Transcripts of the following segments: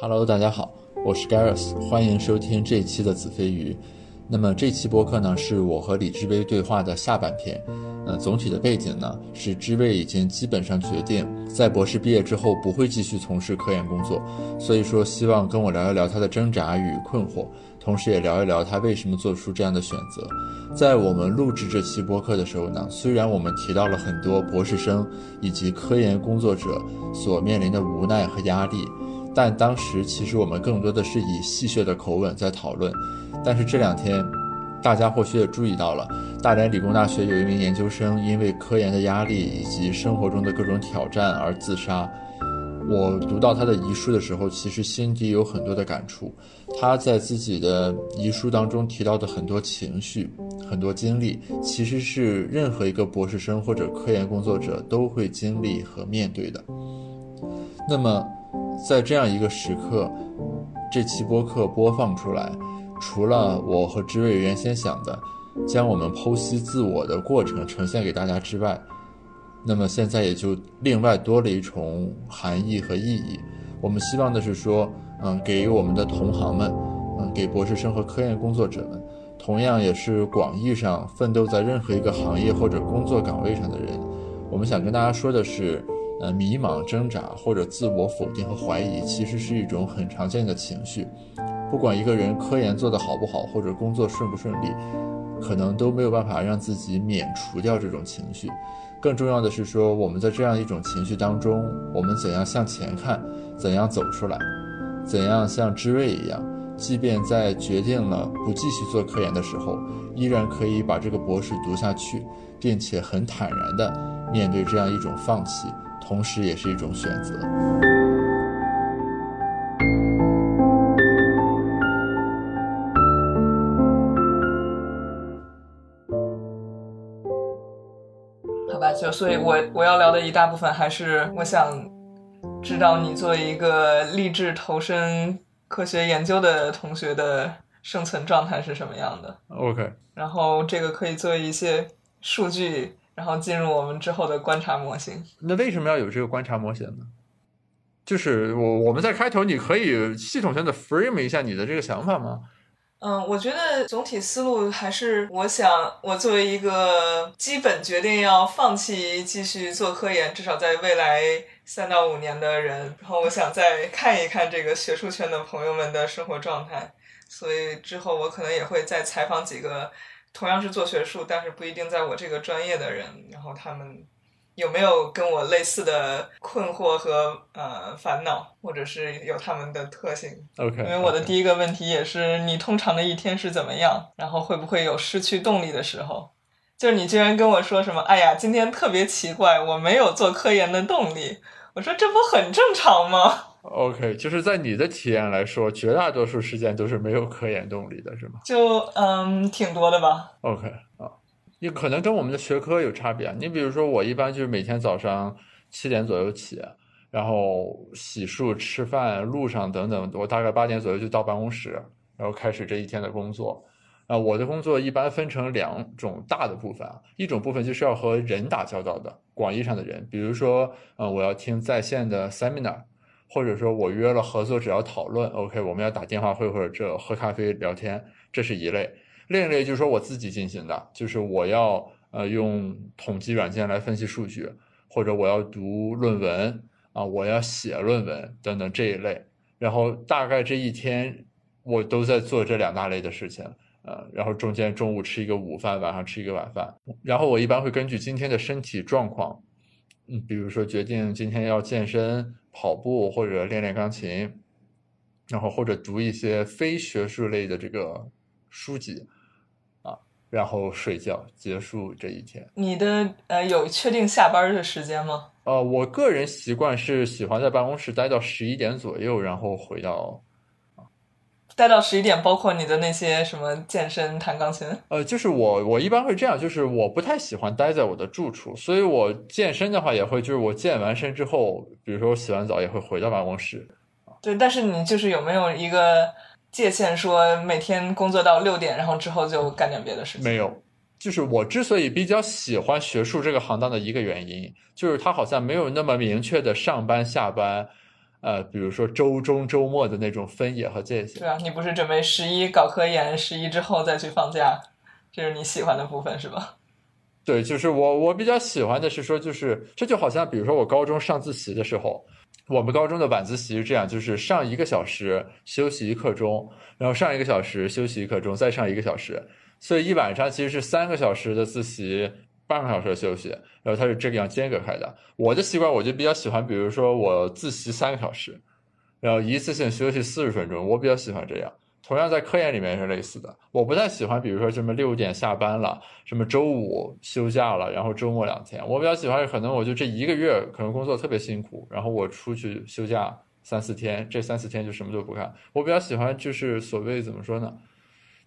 Hello 大家好，我是 Garis，欢迎收听这一期的子非鱼。那么这期播客呢，是我和李志威对话的下半篇。呃，总体的背景呢，是志威已经基本上决定在博士毕业之后不会继续从事科研工作，所以说希望跟我聊一聊他的挣扎与困惑，同时也聊一聊他为什么做出这样的选择。在我们录制这期播客的时候呢，虽然我们提到了很多博士生以及科研工作者所面临的无奈和压力，但当时其实我们更多的是以戏谑的口吻在讨论。但是这两天，大家或许也注意到了，大连理工大学有一名研究生因为科研的压力以及生活中的各种挑战而自杀。我读到他的遗书的时候，其实心底有很多的感触。他在自己的遗书当中提到的很多情绪、很多经历，其实是任何一个博士生或者科研工作者都会经历和面对的。那么，在这样一个时刻，这期播客播放出来。除了我和知睿原先想的，将我们剖析自我的过程呈现给大家之外，那么现在也就另外多了一重含义和意义。我们希望的是说，嗯，给我们的同行们，嗯，给博士生和科研工作者们，同样也是广义上奋斗在任何一个行业或者工作岗位上的人，我们想跟大家说的是，呃，迷茫、挣扎或者自我否定和怀疑，其实是一种很常见的情绪。不管一个人科研做得好不好，或者工作顺不顺利，可能都没有办法让自己免除掉这种情绪。更重要的是说，我们在这样一种情绪当中，我们怎样向前看，怎样走出来，怎样像知睿一样，即便在决定了不继续做科研的时候，依然可以把这个博士读下去，并且很坦然地面对这样一种放弃，同时也是一种选择。好吧就所以，我我要聊的一大部分还是我想知道你作为一个立志投身科学研究的同学的生存状态是什么样的。OK，然后这个可以作为一些数据，然后进入我们之后的观察模型。那为什么要有这个观察模型呢？就是我我们在开头，你可以系统性的 frame 一下你的这个想法吗？嗯，我觉得总体思路还是，我想我作为一个基本决定要放弃继续做科研，至少在未来三到五年的人，然后我想再看一看这个学术圈的朋友们的生活状态，所以之后我可能也会再采访几个同样是做学术，但是不一定在我这个专业的人，然后他们。有没有跟我类似的困惑和呃烦恼，或者是有他们的特性？OK，因为我的第一个问题也是你通常的一天是怎么样，然后会不会有失去动力的时候？就是你居然跟我说什么，哎呀，今天特别奇怪，我没有做科研的动力。我说这不很正常吗？OK，就是在你的体验来说，绝大多数时间都是没有科研动力的，是吗？就嗯，挺多的吧。OK 啊。也可能跟我们的学科有差别。你比如说，我一般就是每天早上七点左右起，然后洗漱、吃饭、路上等等，我大概八点左右就到办公室，然后开始这一天的工作。啊，我的工作一般分成两种大的部分啊，一种部分就是要和人打交道的，广义上的人，比如说，呃，我要听在线的 seminar，或者说我约了合作者要讨论，OK，我们要打电话会或者这喝咖啡聊天，这是一类。另一类就是说我自己进行的，就是我要呃用统计软件来分析数据，或者我要读论文啊，我要写论文等等这一类。然后大概这一天我都在做这两大类的事情，呃，然后中间中午吃一个午饭，晚上吃一个晚饭。然后我一般会根据今天的身体状况，嗯，比如说决定今天要健身、跑步或者练练钢琴，然后或者读一些非学术类的这个书籍。啊然后睡觉，结束这一天。你的呃有确定下班的时间吗？呃，我个人习惯是喜欢在办公室待到十一点左右，然后回到。待到十一点，包括你的那些什么健身、弹钢琴。呃，就是我我一般会这样，就是我不太喜欢待在我的住处，所以我健身的话也会，就是我健完身之后，比如说我洗完澡也会回到办公室。对，但是你就是有没有一个界限，说每天工作到六点，然后之后就干点别的事情。没有，就是我之所以比较喜欢学术这个行当的一个原因，就是它好像没有那么明确的上班下班，呃，比如说周中周末的那种分野和界限。对啊，你不是准备十一搞科研，十一之后再去放假，这是你喜欢的部分是吧？对，就是我我比较喜欢的是说，就是这就好像比如说我高中上自习的时候。我们高中的晚自习是这样，就是上一个小时，休息一刻钟，然后上一个小时，休息一刻钟，再上一个小时，所以一晚上其实是三个小时的自习，半个小时的休息，然后它是这个样间隔开的。我的习惯我就比较喜欢，比如说我自习三个小时，然后一次性休息四十分钟，我比较喜欢这样。同样在科研里面是类似的，我不太喜欢，比如说什么六点下班了，什么周五休假了，然后周末两天。我比较喜欢，可能我就这一个月可能工作特别辛苦，然后我出去休假三四天，这三四天就什么都不干。我比较喜欢就是所谓怎么说呢，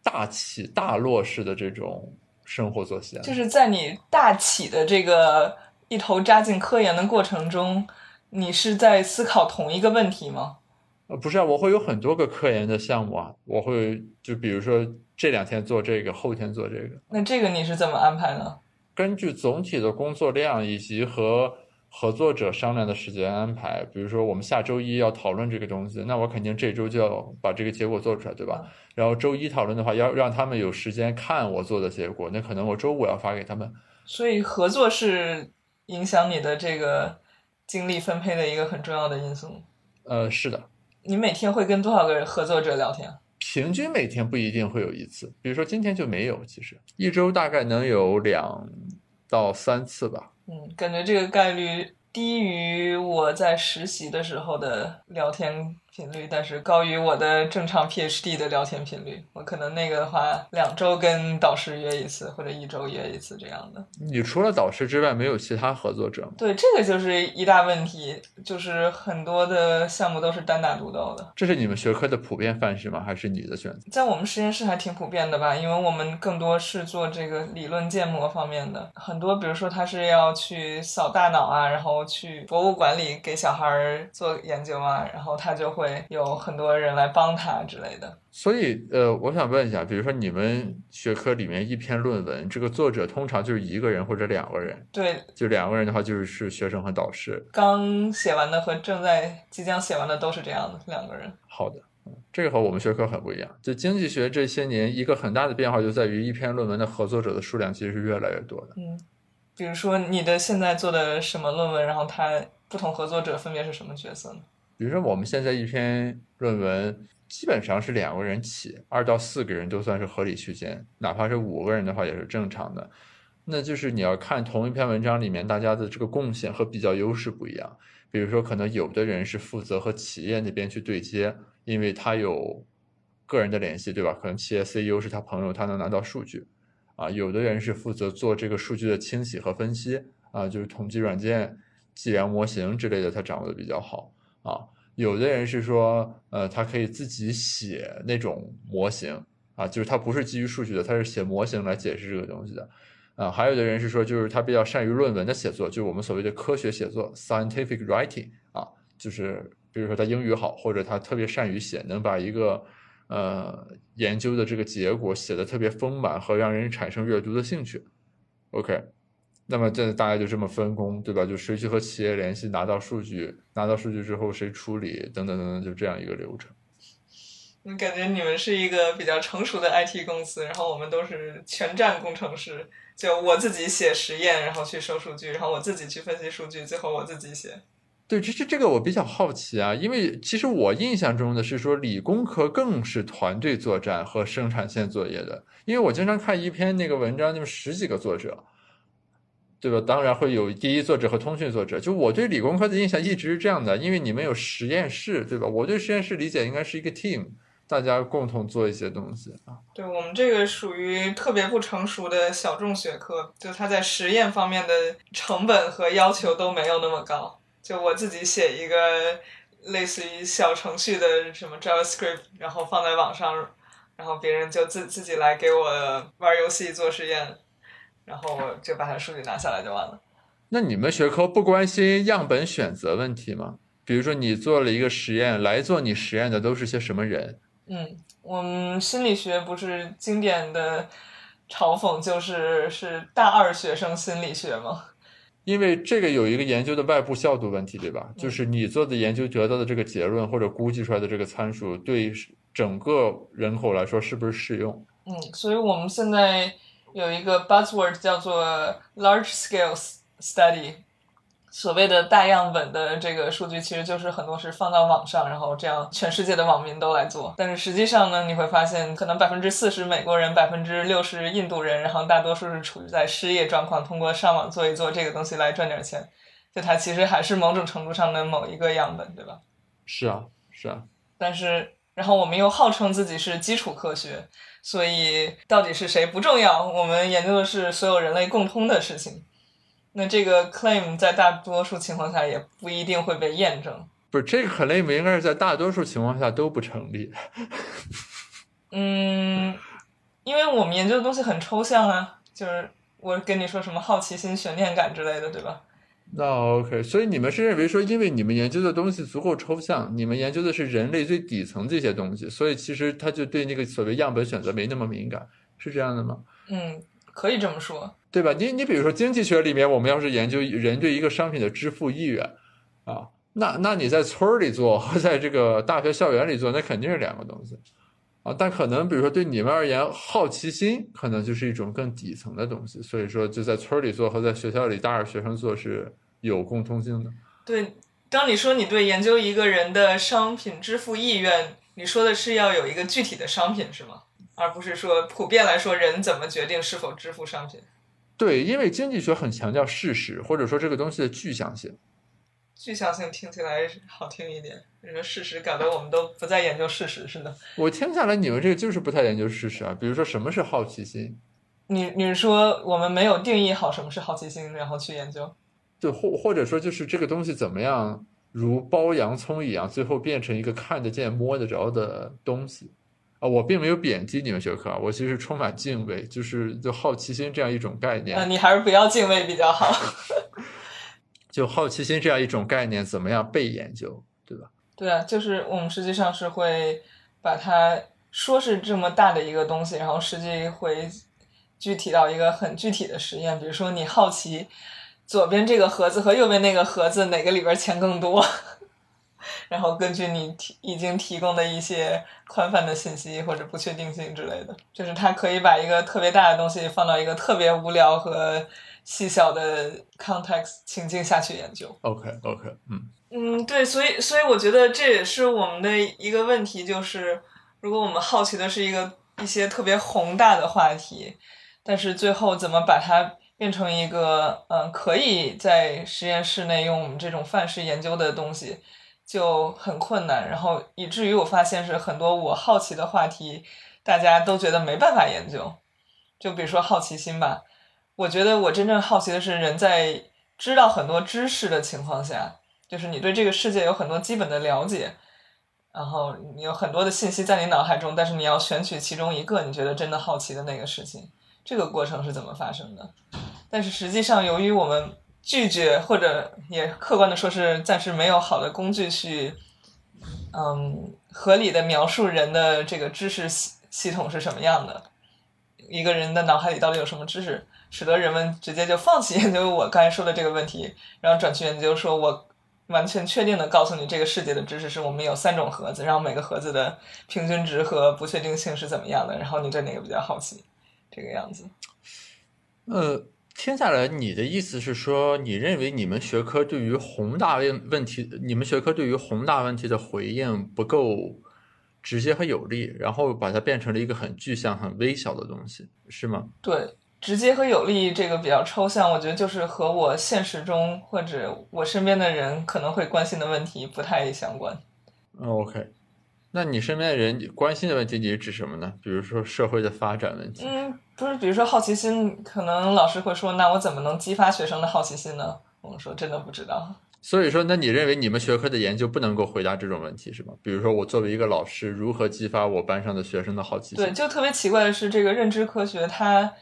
大起大落式的这种生活作息啊。就是在你大起的这个一头扎进科研的过程中，你是在思考同一个问题吗？呃，不是啊，我会有很多个科研的项目啊，我会就比如说这两天做这个，后天做这个。那这个你是怎么安排呢？根据总体的工作量以及和合作者商量的时间安排。比如说我们下周一要讨论这个东西，那我肯定这周就要把这个结果做出来，对吧？然后周一讨论的话，要让他们有时间看我做的结果，那可能我周五要发给他们。所以合作是影响你的这个精力分配的一个很重要的因素。呃，是的。你每天会跟多少个合作者聊天？平均每天不一定会有一次，比如说今天就没有。其实一周大概能有两到三次吧。嗯，感觉这个概率低于我在实习的时候的聊天。频率，但是高于我的正常 PhD 的聊天频率。我可能那个的话，两周跟导师约一次，或者一周约一次这样的。你除了导师之外，没有其他合作者吗？对，这个就是一大问题，就是很多的项目都是单打独斗的。这是你们学科的普遍范式吗？还是你的选择？在我们实验室还挺普遍的吧，因为我们更多是做这个理论建模方面的。很多，比如说他是要去扫大脑啊，然后去博物馆里给小孩做研究啊，然后他就会。会有很多人来帮他之类的，所以呃，我想问一下，比如说你们学科里面一篇论文，这个作者通常就是一个人或者两个人？对，就两个人的话，就是是学生和导师。刚写完的和正在即将写完的都是这样的两个人。好的，这个和我们学科很不一样。就经济学这些年一个很大的变化就在于一篇论文的合作者的数量其实是越来越多的。嗯，比如说你的现在做的什么论文，然后它不同合作者分别是什么角色呢？比如说，我们现在一篇论文基本上是两个人起，二到四个人都算是合理区间，哪怕是五个人的话也是正常的。那就是你要看同一篇文章里面大家的这个贡献和比较优势不一样。比如说，可能有的人是负责和企业那边去对接，因为他有个人的联系，对吧？可能企业 CEO 是他朋友，他能拿到数据。啊，有的人是负责做这个数据的清洗和分析，啊，就是统计软件、计量模型之类的，他掌握的比较好。啊，有的人是说，呃，他可以自己写那种模型啊，就是他不是基于数据的，他是写模型来解释这个东西的，啊，还有的人是说，就是他比较善于论文的写作，就是我们所谓的科学写作 （scientific writing） 啊，就是比如说他英语好，或者他特别善于写，能把一个呃研究的这个结果写的特别丰满和让人产生阅读的兴趣。OK。那么这大概就这么分工，对吧？就谁去和企业联系，拿到数据，拿到数据之后谁处理，等等等等，就这样一个流程。我感觉你们是一个比较成熟的 IT 公司，然后我们都是全站工程师，就我自己写实验，然后去收数据，然后我自己去分析数据，最后我自己写。对，这这这个我比较好奇啊，因为其实我印象中的是说理工科更是团队作战和生产线作业的，因为我经常看一篇那个文章，就是十几个作者。对吧？当然会有第一作者和通讯作者。就我对理工科的印象一直是这样的，因为你们有实验室，对吧？我对实验室理解应该是一个 team，大家共同做一些东西啊。对我们这个属于特别不成熟的小众学科，就它在实验方面的成本和要求都没有那么高。就我自己写一个类似于小程序的什么 JavaScript，然后放在网上，然后别人就自自己来给我玩游戏做实验。然后我就把它数据拿下来就完了。那你们学科不关心样本选择问题吗？比如说你做了一个实验，来做你实验的都是些什么人？嗯，我们心理学不是经典的嘲讽，就是是大二学生心理学吗？因为这个有一个研究的外部效度问题，对吧？就是你做的研究得到的这个结论或者估计出来的这个参数，对整个人口来说是不是适用？嗯，所以我们现在有一个 buzzword 叫做 large scale study，所谓的大样本的这个数据，其实就是很多是放到网上，然后这样全世界的网民都来做。但是实际上呢，你会发现，可能百分之四十美国人，百分之六十印度人，然后大多数是处于在失业状况，通过上网做一做这个东西来赚点钱。就它其实还是某种程度上的某一个样本，对吧？是啊，是啊。但是，然后我们又号称自己是基础科学，所以到底是谁不重要，我们研究的是所有人类共通的事情。那这个 claim 在大多数情况下也不一定会被验证。不是这个 claim 应该是在大多数情况下都不成立。嗯，因为我们研究的东西很抽象啊，就是我跟你说什么好奇心、悬念感之类的，对吧？那 OK，所以你们是认为说，因为你们研究的东西足够抽象，你们研究的是人类最底层这些东西，所以其实他就对那个所谓样本选择没那么敏感，是这样的吗？嗯，可以这么说。对吧？你你比如说经济学里面，我们要是研究人对一个商品的支付意愿啊，那那你在村儿里做和在这个大学校园里做，那肯定是两个东西啊。但可能比如说对你们而言，好奇心可能就是一种更底层的东西，所以说就在村儿里做和在学校里大二学生做是有共通性的。对，当你说你对研究一个人的商品支付意愿，你说的是要有一个具体的商品是吗？而不是说普遍来说人怎么决定是否支付商品？对，因为经济学很强调事实，或者说这个东西的具象性。具象性听起来好听一点，你说事实搞得我们都不再研究事实似的。我听下来，你们这个就是不太研究事实啊。比如说，什么是好奇心？你你是说我们没有定义好什么是好奇心，然后去研究？就或或者说，就是这个东西怎么样，如剥洋葱一样，最后变成一个看得见、摸得着的东西。啊，我并没有贬低你们学科啊，我其实充满敬畏，就是就好奇心这样一种概念。那你还是不要敬畏比较好。就好奇心这样一种概念，怎么样被研究，对吧？对啊，就是我们实际上是会把它说是这么大的一个东西，然后实际会具体到一个很具体的实验，比如说你好奇左边这个盒子和右边那个盒子哪个里边钱更多。然后根据你提已经提供的一些宽泛的信息或者不确定性之类的，就是它可以把一个特别大的东西放到一个特别无聊和细小的 context 情境下去研究。OK OK，嗯嗯，对，所以所以我觉得这也是我们的一个问题，就是如果我们好奇的是一个一些特别宏大的话题，但是最后怎么把它变成一个嗯可以在实验室内用我们这种范式研究的东西。就很困难，然后以至于我发现是很多我好奇的话题，大家都觉得没办法研究。就比如说好奇心吧，我觉得我真正好奇的是人在知道很多知识的情况下，就是你对这个世界有很多基本的了解，然后你有很多的信息在你脑海中，但是你要选取其中一个你觉得真的好奇的那个事情，这个过程是怎么发生的？但是实际上，由于我们。拒绝，或者也客观的说，是暂时没有好的工具去，嗯，合理的描述人的这个知识系系统是什么样的，一个人的脑海里到底有什么知识，使得人们直接就放弃研究我刚才说的这个问题，然后转去研究说，我完全确定的告诉你这个世界的知识是我们有三种盒子，然后每个盒子的平均值和不确定性是怎么样的，然后你对哪个比较好奇，这个样子，呃。听下来，你的意思是说，你认为你们学科对于宏大问问题，你们学科对于宏大问题的回应不够直接和有力，然后把它变成了一个很具象、很微小的东西，是吗？对，直接和有力这个比较抽象，我觉得就是和我现实中或者我身边的人可能会关心的问题不太相关。OK。那你身边的人关心的问题，你是指什么呢？比如说社会的发展问题？嗯，不是，比如说好奇心，可能老师会说，那我怎么能激发学生的好奇心呢？我们说真的不知道。所以说，那你认为你们学科的研究不能够回答这种问题是吗？比如说，我作为一个老师，如何激发我班上的学生的好奇心？对，就特别奇怪的是，这个认知科学，它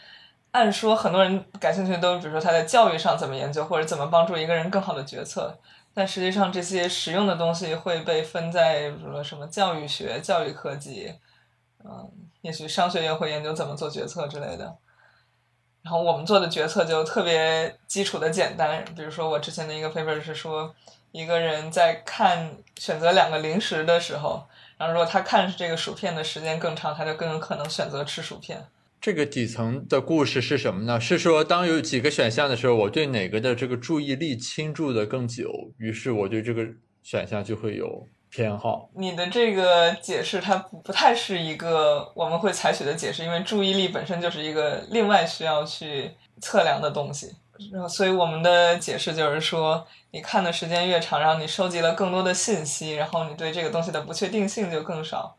按说很多人感兴趣都，比如说他在教育上怎么研究，或者怎么帮助一个人更好的决策。但实际上这些实用的东西会被分在比如说什么教育学、教育科技，嗯，也许商学院会研究怎么做决策之类的。然后我们做的决策就特别基础的简单，比如说我之前的一个 paper 是说，一个人在看选择两个零食的时候，然后如果他看这个薯片的时间更长，他就更有可能选择吃薯片。这个底层的故事是什么呢？是说当有几个选项的时候，我对哪个的这个注意力倾注的更久，于是我对这个选项就会有偏好。你的这个解释它不不太是一个我们会采取的解释，因为注意力本身就是一个另外需要去测量的东西。然后，所以我们的解释就是说，你看的时间越长，然后你收集了更多的信息，然后你对这个东西的不确定性就更少，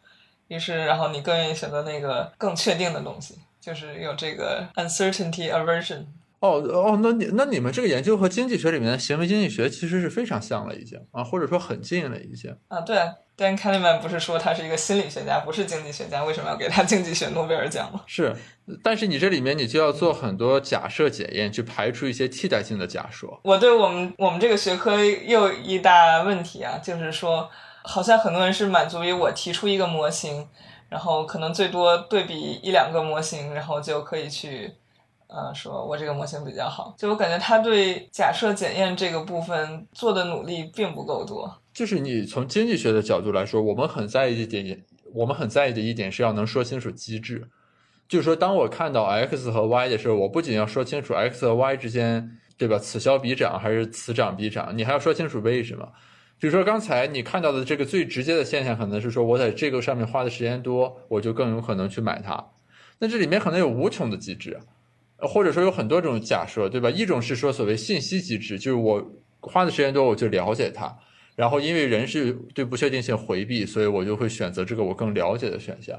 于是然后你更愿意选择那个更确定的东西。就是有这个 uncertainty aversion。哦哦，那你那你们这个研究和经济学里面的行为经济学其实是非常像了，已经啊，或者说很近了，已经啊。对，Dan Kahneman 不是说他是一个心理学家，不是经济学家，为什么要给他经济学诺贝尔奖吗？是，但是你这里面你就要做很多假设检验，去排除一些替代性的假说。我对我们我们这个学科又一大问题啊，就是说，好像很多人是满足于我提出一个模型。然后可能最多对比一两个模型，然后就可以去，呃，说我这个模型比较好。就我感觉他对假设检验这个部分做的努力并不够多。就是你从经济学的角度来说，我们很在意一点，我们很在意的一点是要能说清楚机制。就是说，当我看到 x 和 y 的时候，我不仅要说清楚 x 和 y 之间，对吧？此消彼长还是此长彼长？你还要说清楚为什么。比如说刚才你看到的这个最直接的现象，可能是说我在这个上面花的时间多，我就更有可能去买它。那这里面可能有无穷的机制，或者说有很多种假设，对吧？一种是说所谓信息机制，就是我花的时间多，我就了解它，然后因为人是对不确定性回避，所以我就会选择这个我更了解的选项。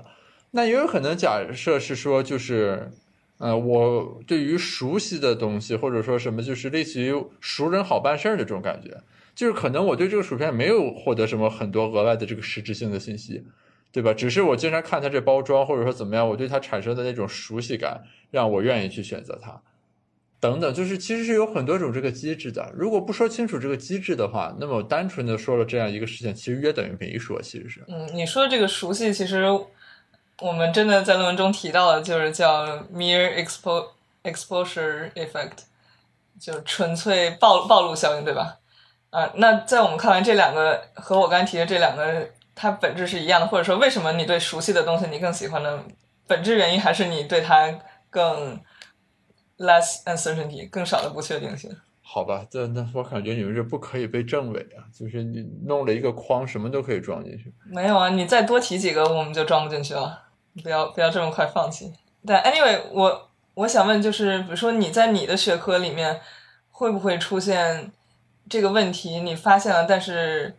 那也有可能假设是说，就是呃，我对于熟悉的东西，或者说什么，就是类似于熟人好办事儿的这种感觉。就是可能我对这个薯片没有获得什么很多额外的这个实质性的信息，对吧？只是我经常看它这包装，或者说怎么样，我对它产生的那种熟悉感，让我愿意去选择它，等等。就是其实是有很多种这个机制的。如果不说清楚这个机制的话，那么单纯的说了这样一个事情，其实约等于没说。其实是，嗯，你说的这个熟悉，其实我们真的在论文中提到的，就是叫 mere expo exposure effect，就纯粹暴暴露效应，对吧？啊，那在我们看来，这两个和我刚才提的这两个，它本质是一样的，或者说，为什么你对熟悉的东西你更喜欢呢？本质原因还是你对它更 less uncertainty 更少的不确定性。好吧，这那我感觉你们这不可以被证伪啊，就是你弄了一个框，什么都可以装进去。没有啊，你再多提几个，我们就装不进去了。不要不要这么快放弃。但 anyway，我我想问，就是比如说你在你的学科里面会不会出现？这个问题你发现了，但是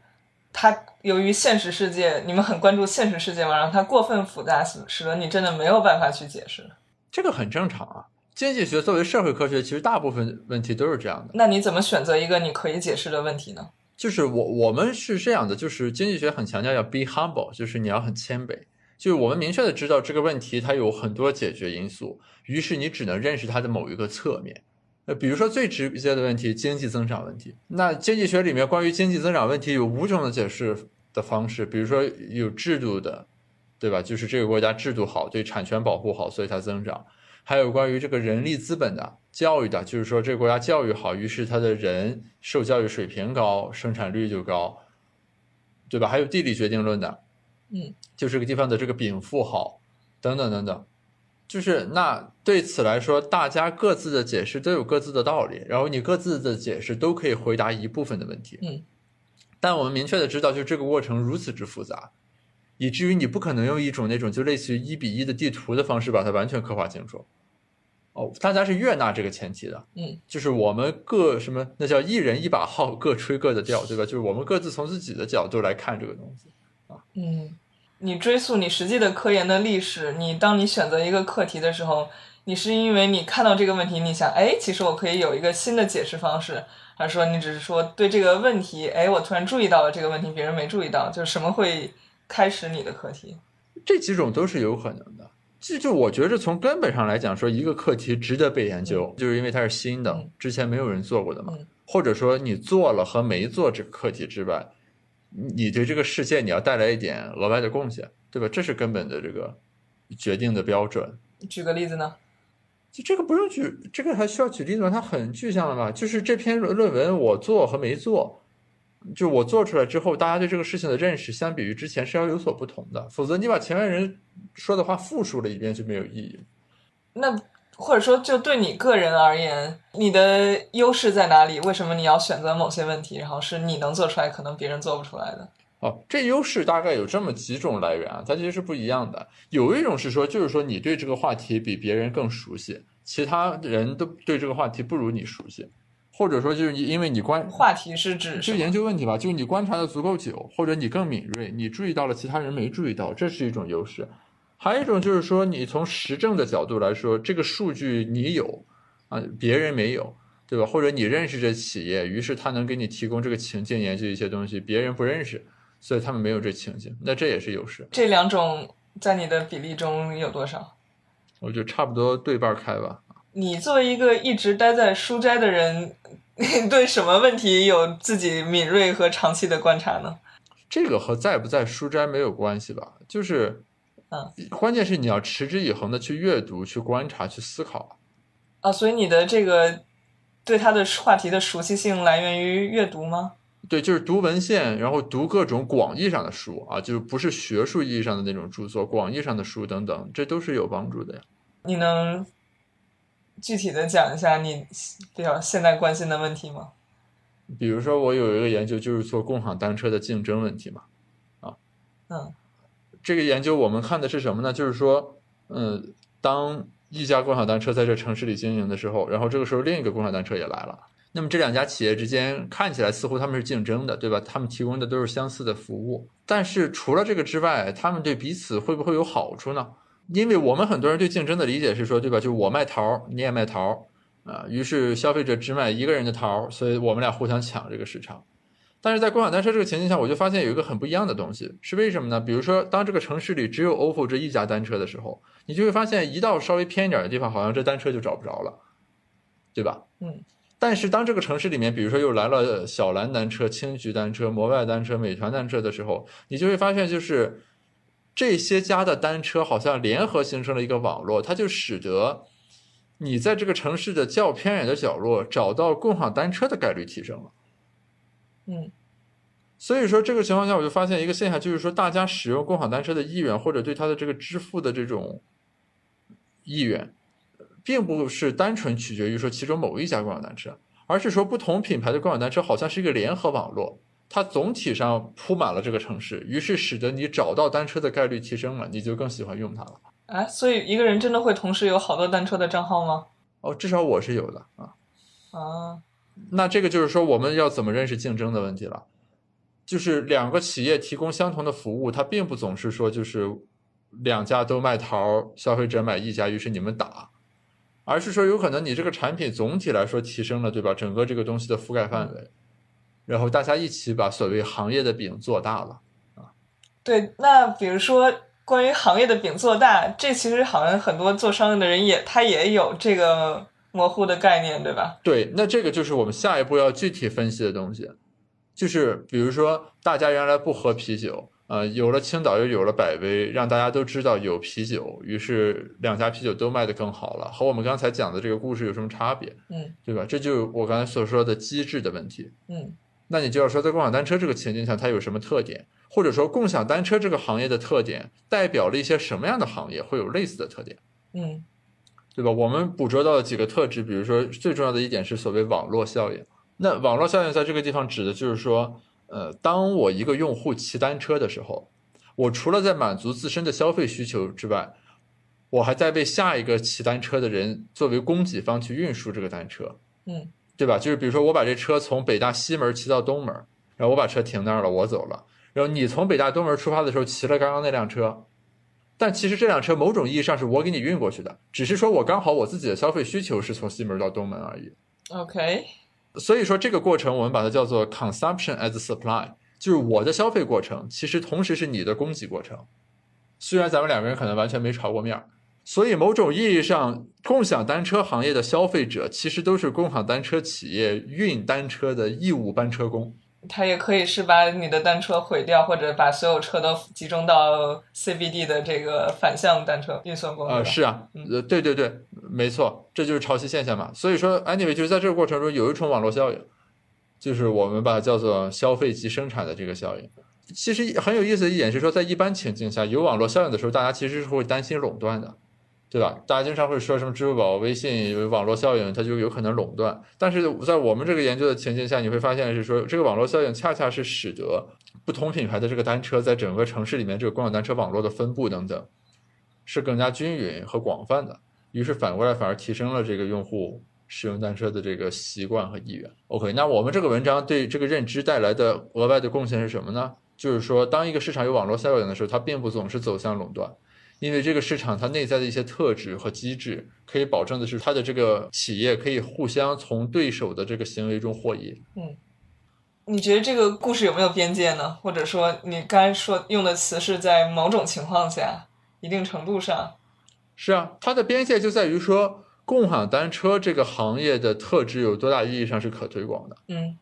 它由于现实世界，你们很关注现实世界嘛，让它过分复杂，使使得你真的没有办法去解释。这个很正常啊，经济学作为社会科学，其实大部分问题都是这样的。那你怎么选择一个你可以解释的问题呢？就是我我们是这样的，就是经济学很强调要 be humble，就是你要很谦卑。就是我们明确的知道这个问题它有很多解决因素，于是你只能认识它的某一个侧面。呃，比如说最直接的问题，经济增长问题。那经济学里面关于经济增长问题有五种的解释的方式，比如说有制度的，对吧？就是这个国家制度好，对产权保护好，所以它增长。还有关于这个人力资本的、教育的，就是说这个国家教育好，于是它的人受教育水平高，生产率就高，对吧？还有地理决定论的，嗯，就这个地方的这个禀赋好，等等等等。就是那对此来说，大家各自的解释都有各自的道理，然后你各自的解释都可以回答一部分的问题。嗯，但我们明确的知道，就这个过程如此之复杂，以至于你不可能用一种那种就类似于一比一的地图的方式把它完全刻画清楚。哦，大家是悦纳这个前提的。嗯，就是我们各什么那叫一人一把号，各吹各的调，对吧？就是我们各自从自己的角度来看这个东西。啊，嗯。你追溯你实际的科研的历史，你当你选择一个课题的时候，你是因为你看到这个问题，你想，哎，其实我可以有一个新的解释方式，还是说你只是说对这个问题，哎，我突然注意到了这个问题，别人没注意到，就是什么会开始你的课题？这几种都是有可能的。这就我觉着从根本上来讲，说一个课题值得被研究，就是因为它是新的，之前没有人做过的嘛。或者说你做了和没做这个课题之外，你对这个世界你要带来一点额外的贡献，对吧？这是根本的这个决定的标准。举个例子呢？就这个不用举，这个还需要举例子吗？它很具象的嘛。就是这篇论论文我做和没做，就我做出来之后，大家对这个事情的认识相比于之前是要有所不同的。否则你把前面人说的话复述了一遍就没有意义。那或者说，就对你个人而言，你的优势在哪里？为什么你要选择某些问题，然后是你能做出来，可能别人做不出来的？哦，这优势大概有这么几种来源啊，它其实是不一样的。有一种是说，就是说你对这个话题比别人更熟悉，其他人都对这个话题不如你熟悉，或者说就是你因为你观话题是指就研究问题吧，就是你观察的足够久，或者你更敏锐，你注意到了其他人没注意到，这是一种优势。还有一种就是说，你从实证的角度来说，这个数据你有啊，别人没有，对吧？或者你认识这企业，于是他能给你提供这个情境研究一些东西，别人不认识。所以他们没有这情景，那这也是优势。这两种在你的比例中有多少？我觉得差不多对半开吧。你作为一个一直待在书斋的人，对什么问题有自己敏锐和长期的观察呢？这个和在不在书斋没有关系吧？就是，嗯，关键是你要持之以恒的去阅读、去观察、去思考。啊，所以你的这个对他的话题的熟悉性来源于阅读吗？对，就是读文献，然后读各种广义上的书啊，就是不是学术意义上的那种著作，广义上的书等等，这都是有帮助的呀。你能具体的讲一下你比较现在关心的问题吗？比如说，我有一个研究就是做共享单车的竞争问题嘛，啊，嗯，这个研究我们看的是什么呢？就是说，嗯，当一家共享单车在这城市里经营的时候，然后这个时候另一个共享单车也来了。那么这两家企业之间看起来似乎他们是竞争的，对吧？他们提供的都是相似的服务，但是除了这个之外，他们对彼此会不会有好处呢？因为我们很多人对竞争的理解是说，对吧？就是我卖桃，你也卖桃，啊，于是消费者只买一个人的桃，所以我们俩互相抢这个市场。但是在共享单车这个情境下，我就发现有一个很不一样的东西，是为什么呢？比如说，当这个城市里只有 ofo 这一家单车的时候，你就会发现一到稍微偏一点的地方，好像这单车就找不着了，对吧？嗯。但是当这个城市里面，比如说又来了小蓝单车、青桔单车、摩拜单车、美团单车的时候，你就会发现，就是这些家的单车好像联合形成了一个网络，它就使得你在这个城市的较偏远的角落找到共享单车的概率提升了。嗯，所以说这个情况下，我就发现一个现象，就是说大家使用共享单车的意愿，或者对它的这个支付的这种意愿。并不是单纯取决于说其中某一家共享单车，而是说不同品牌的共享单车好像是一个联合网络，它总体上铺满了这个城市，于是使得你找到单车的概率提升了，你就更喜欢用它了。哎，所以一个人真的会同时有好多单车的账号吗？哦，至少我是有的啊。啊，那这个就是说我们要怎么认识竞争的问题了，就是两个企业提供相同的服务，它并不总是说就是两家都卖桃，消费者买一家，于是你们打。而是说，有可能你这个产品总体来说提升了，对吧？整个这个东西的覆盖范围，然后大家一起把所谓行业的饼做大了啊。对，那比如说关于行业的饼做大，这其实好像很多做商业的人也他也有这个模糊的概念，对吧？对，那这个就是我们下一步要具体分析的东西，就是比如说大家原来不喝啤酒。呃，有了青岛，又有了百威，让大家都知道有啤酒，于是两家啤酒都卖得更好了。和我们刚才讲的这个故事有什么差别？嗯，对吧？这就我刚才所说的机制的问题。嗯，那你就要说，在共享单车这个情境下，它有什么特点？或者说，共享单车这个行业的特点代表了一些什么样的行业会有类似的特点？嗯，对吧？我们捕捉到的几个特质，比如说最重要的一点是所谓网络效应。那网络效应在这个地方指的就是说。呃，当我一个用户骑单车的时候，我除了在满足自身的消费需求之外，我还在为下一个骑单车的人作为供给方去运输这个单车，嗯，对吧？就是比如说我把这车从北大西门骑到东门，然后我把车停那儿了，我走了，然后你从北大东门出发的时候骑了刚刚那辆车，但其实这辆车某种意义上是我给你运过去的，只是说我刚好我自己的消费需求是从西门到东门而已。OK。所以说这个过程我们把它叫做 consumption as supply，就是我的消费过程，其实同时是你的供给过程。虽然咱们两个人可能完全没吵过面儿，所以某种意义上，共享单车行业的消费者其实都是共享单车企业运单车的义务班车工。它也可以是把你的单车毁掉，或者把所有车都集中到 CBD 的这个反向单车运送工具。呃，是啊，呃，对对对，没错，这就是潮汐现象嘛。所以说，anyway，就是在这个过程中有一重网络效应，就是我们把它叫做消费及生产的这个效应。其实很有意思的一点是说，在一般情境下，有网络效应的时候，大家其实是会担心垄断的。对吧？大家经常会说什么支付宝、微信有网络效应，它就有可能垄断。但是在我们这个研究的情境下，你会发现是说，这个网络效应恰恰是使得不同品牌的这个单车在整个城市里面这个共享单车网络的分布等等是更加均匀和广泛的。于是反过来反而提升了这个用户使用单车的这个习惯和意愿。OK，那我们这个文章对这个认知带来的额外的贡献是什么呢？就是说，当一个市场有网络效应的时候，它并不总是走向垄断。因为这个市场它内在的一些特质和机制，可以保证的是它的这个企业可以互相从对手的这个行为中获益。嗯，你觉得这个故事有没有边界呢？或者说，你刚才说用的词是在某种情况下、一定程度上？是啊，它的边界就在于说，共享单车这个行业的特质有多大意义上是可推广的。嗯，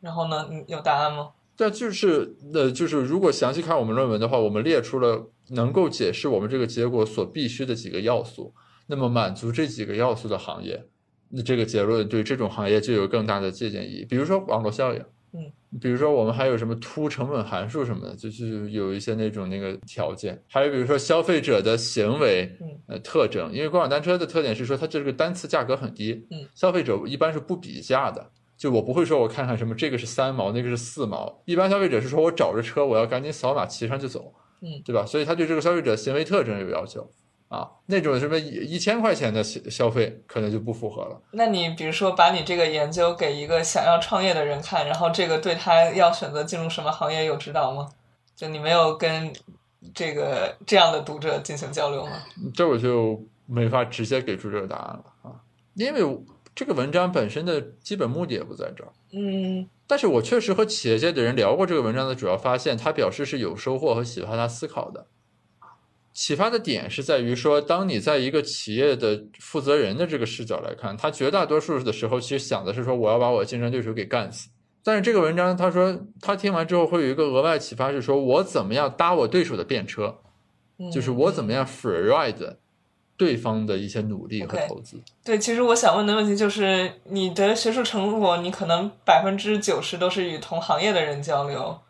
然后呢？你有答案吗？这就是呃，就是如果详细看我们论文的话，我们列出了能够解释我们这个结果所必须的几个要素。那么满足这几个要素的行业，那这个结论对这种行业就有更大的借鉴意义。比如说网络效应，嗯，比如说我们还有什么凸成本函数什么的，就是有一些那种那个条件。还有比如说消费者的行为，呃，特征，因为共享单车的特点是说它这个单次价格很低，嗯，消费者一般是不比价的。就我不会说，我看看什么，这个是三毛，那个是四毛。一般消费者是说我找着车，我要赶紧扫码骑上就走，嗯，对吧？所以他对这个消费者行为特征有要求啊。那种什么一千块钱的消消费可能就不符合了。那你比如说把你这个研究给一个想要创业的人看，然后这个对他要选择进入什么行业有指导吗？就你没有跟这个这样的读者进行交流吗？这我就没法直接给出这个答案了啊，因为。这个文章本身的基本目的也不在这儿，嗯，但是我确实和企业界的人聊过这个文章的主要发现，他表示是有收获和启发他思考的。启发的点是在于说，当你在一个企业的负责人的这个视角来看，他绝大多数的时候其实想的是说，我要把我竞争对手给干死。但是这个文章他说，他听完之后会有一个额外启发，是说我怎么样搭我对手的便车，就是我怎么样 free ride。对方的一些努力和投资，对，其实我想问的问题就是，你的学术成果，你可能百分之九十都是与同行业的人交流，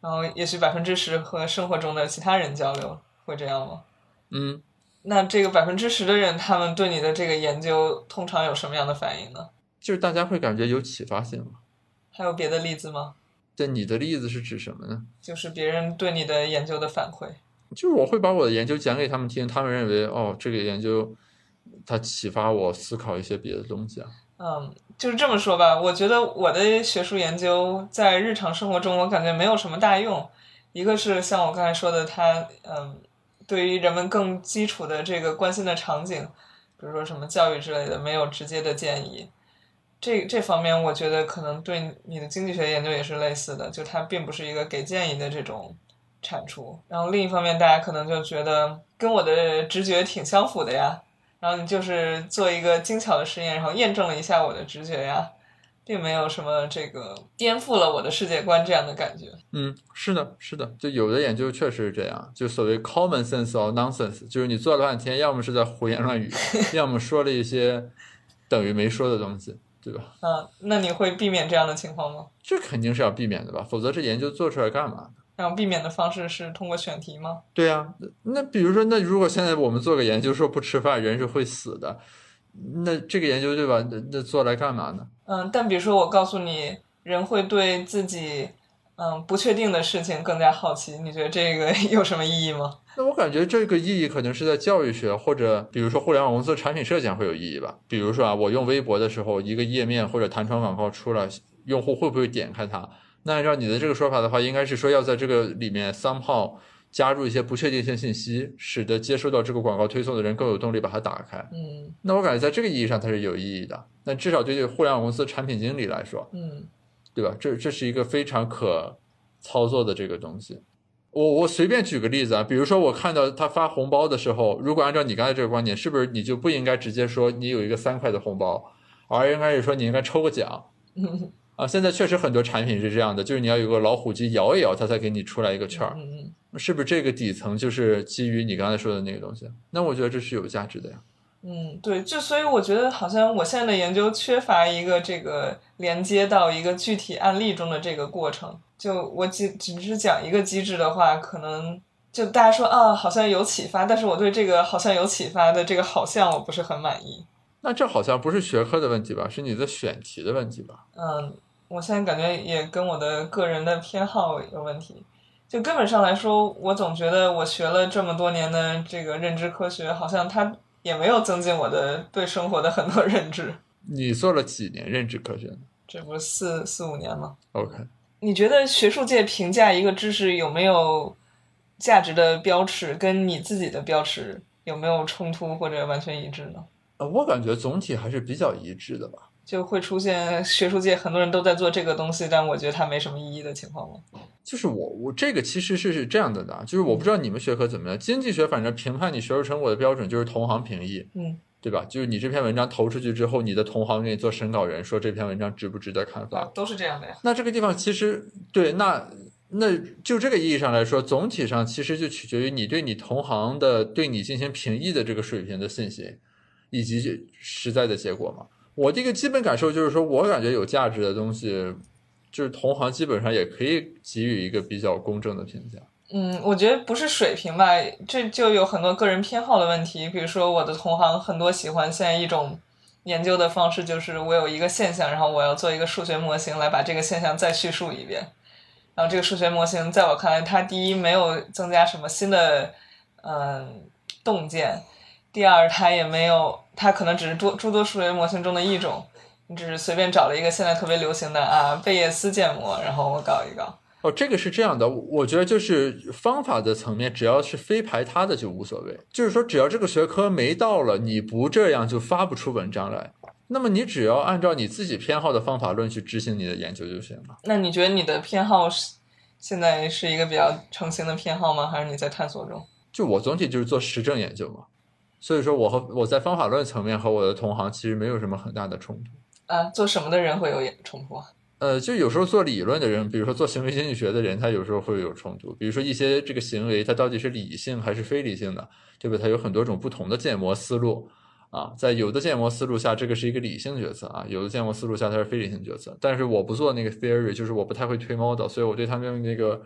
然后也许百分之十和生活中的其他人交流，会这样吗？嗯，那这个百分之十的人，他们对你的这个研究通常有什么样的反应呢？就是大家会感觉有启发性吗？还有别的例子吗？对，你的例子是指什么呢？就是别人对你的研究的反馈。就是我会把我的研究讲给他们听，他们认为哦，这个研究它启发我思考一些别的东西啊。嗯，就是这么说吧。我觉得我的学术研究在日常生活中，我感觉没有什么大用。一个是像我刚才说的，它嗯，对于人们更基础的这个关心的场景，比如说什么教育之类的，没有直接的建议。这这方面，我觉得可能对你的经济学研究也是类似的，就它并不是一个给建议的这种。产出，然后另一方面，大家可能就觉得跟我的直觉挺相符的呀。然后你就是做一个精巧的实验，然后验证了一下我的直觉呀，并没有什么这个颠覆了我的世界观这样的感觉。嗯，是的，是的，就有的研究确实是这样，就所谓 common sense or nonsense，就是你做了半天，要么是在胡言乱语，要么说了一些等于没说的东西，对吧？嗯，那你会避免这样的情况吗？这肯定是要避免的吧，否则这研究做出来干嘛？然后避免的方式是通过选题吗？对呀，那比如说，那如果现在我们做个研究说不吃饭人是会死的，那这个研究对吧？那那做来干嘛呢？嗯，但比如说我告诉你，人会对自己嗯不确定的事情更加好奇，你觉得这个 有什么意义吗？那我感觉这个意义可能是在教育学或者比如说互联网公司产品设计上会有意义吧。比如说啊，我用微博的时候，一个页面或者弹窗广告出来，用户会不会点开它？那按照你的这个说法的话，应该是说要在这个里面 somehow 加入一些不确定性信息，使得接收到这个广告推送的人更有动力把它打开。嗯，那我感觉在这个意义上它是有意义的。那至少对于互联网公司产品经理来说，嗯，对吧？这这是一个非常可操作的这个东西。我我随便举个例子啊，比如说我看到他发红包的时候，如果按照你刚才这个观点，是不是你就不应该直接说你有一个三块的红包，而应该是说你应该抽个奖？啊，现在确实很多产品是这样的，就是你要有个老虎机摇一摇，它才给你出来一个券儿，嗯嗯是不是这个底层就是基于你刚才说的那个东西？那我觉得这是有价值的呀。嗯，对，就所以我觉得好像我现在的研究缺乏一个这个连接到一个具体案例中的这个过程。就我只只是讲一个机制的话，可能就大家说啊，好像有启发，但是我对这个好像有启发的这个好像我不是很满意。那这好像不是学科的问题吧？是你的选题的问题吧？嗯，我现在感觉也跟我的个人的偏好有问题。就根本上来说，我总觉得我学了这么多年的这个认知科学，好像它也没有增进我的对生活的很多认知。你做了几年认知科学呢这不是四四五年吗？？OK，你觉得学术界评价一个知识有没有价值的标尺，跟你自己的标尺有没有冲突或者完全一致呢？呃，我感觉总体还是比较一致的吧。就会出现学术界很多人都在做这个东西，但我觉得它没什么意义的情况吗？就是我我这个其实是是这样的的啊，就是我不知道你们学科怎么样，经济学反正评判你学术成果的标准就是同行评议，嗯，对吧？就是你这篇文章投出去之后，你的同行给你做审稿人，说这篇文章值不值得看发。都是这样的呀。那这个地方其实对，那那就这个意义上来说，总体上其实就取决于你对你同行的对你进行评议的这个水平的信心，以及实在的结果嘛。我这个基本感受就是说，我感觉有价值的东西，就是同行基本上也可以给予一个比较公正的评价。嗯，我觉得不是水平吧，这就有很多个人偏好的问题。比如说，我的同行很多喜欢现在一种研究的方式，就是我有一个现象，然后我要做一个数学模型来把这个现象再叙述一遍。然后这个数学模型在我看来，它第一没有增加什么新的嗯洞见，第二它也没有，它可能只是多诸多数学模型中的一种。你只是随便找了一个现在特别流行的啊贝叶斯建模，然后我搞一搞。哦，这个是这样的，我觉得就是方法的层面，只要是非排他的就无所谓。就是说，只要这个学科没到了，你不这样就发不出文章来。那么你只要按照你自己偏好的方法论去执行你的研究就行了。那你觉得你的偏好是现在是一个比较成型的偏好吗？还是你在探索中？就我总体就是做实证研究嘛，所以说我和我在方法论层面和我的同行其实没有什么很大的冲突。啊，做什么的人会有冲突啊？呃，就有时候做理论的人，比如说做行为经济学的人，他有时候会有冲突。比如说一些这个行为，它到底是理性还是非理性的，对吧？它有很多种不同的建模思路啊，在有的建模思路下，这个是一个理性决策啊；有的建模思路下，它是非理性决策。但是我不做那个 theory，就是我不太会推 model，所以我对他们那个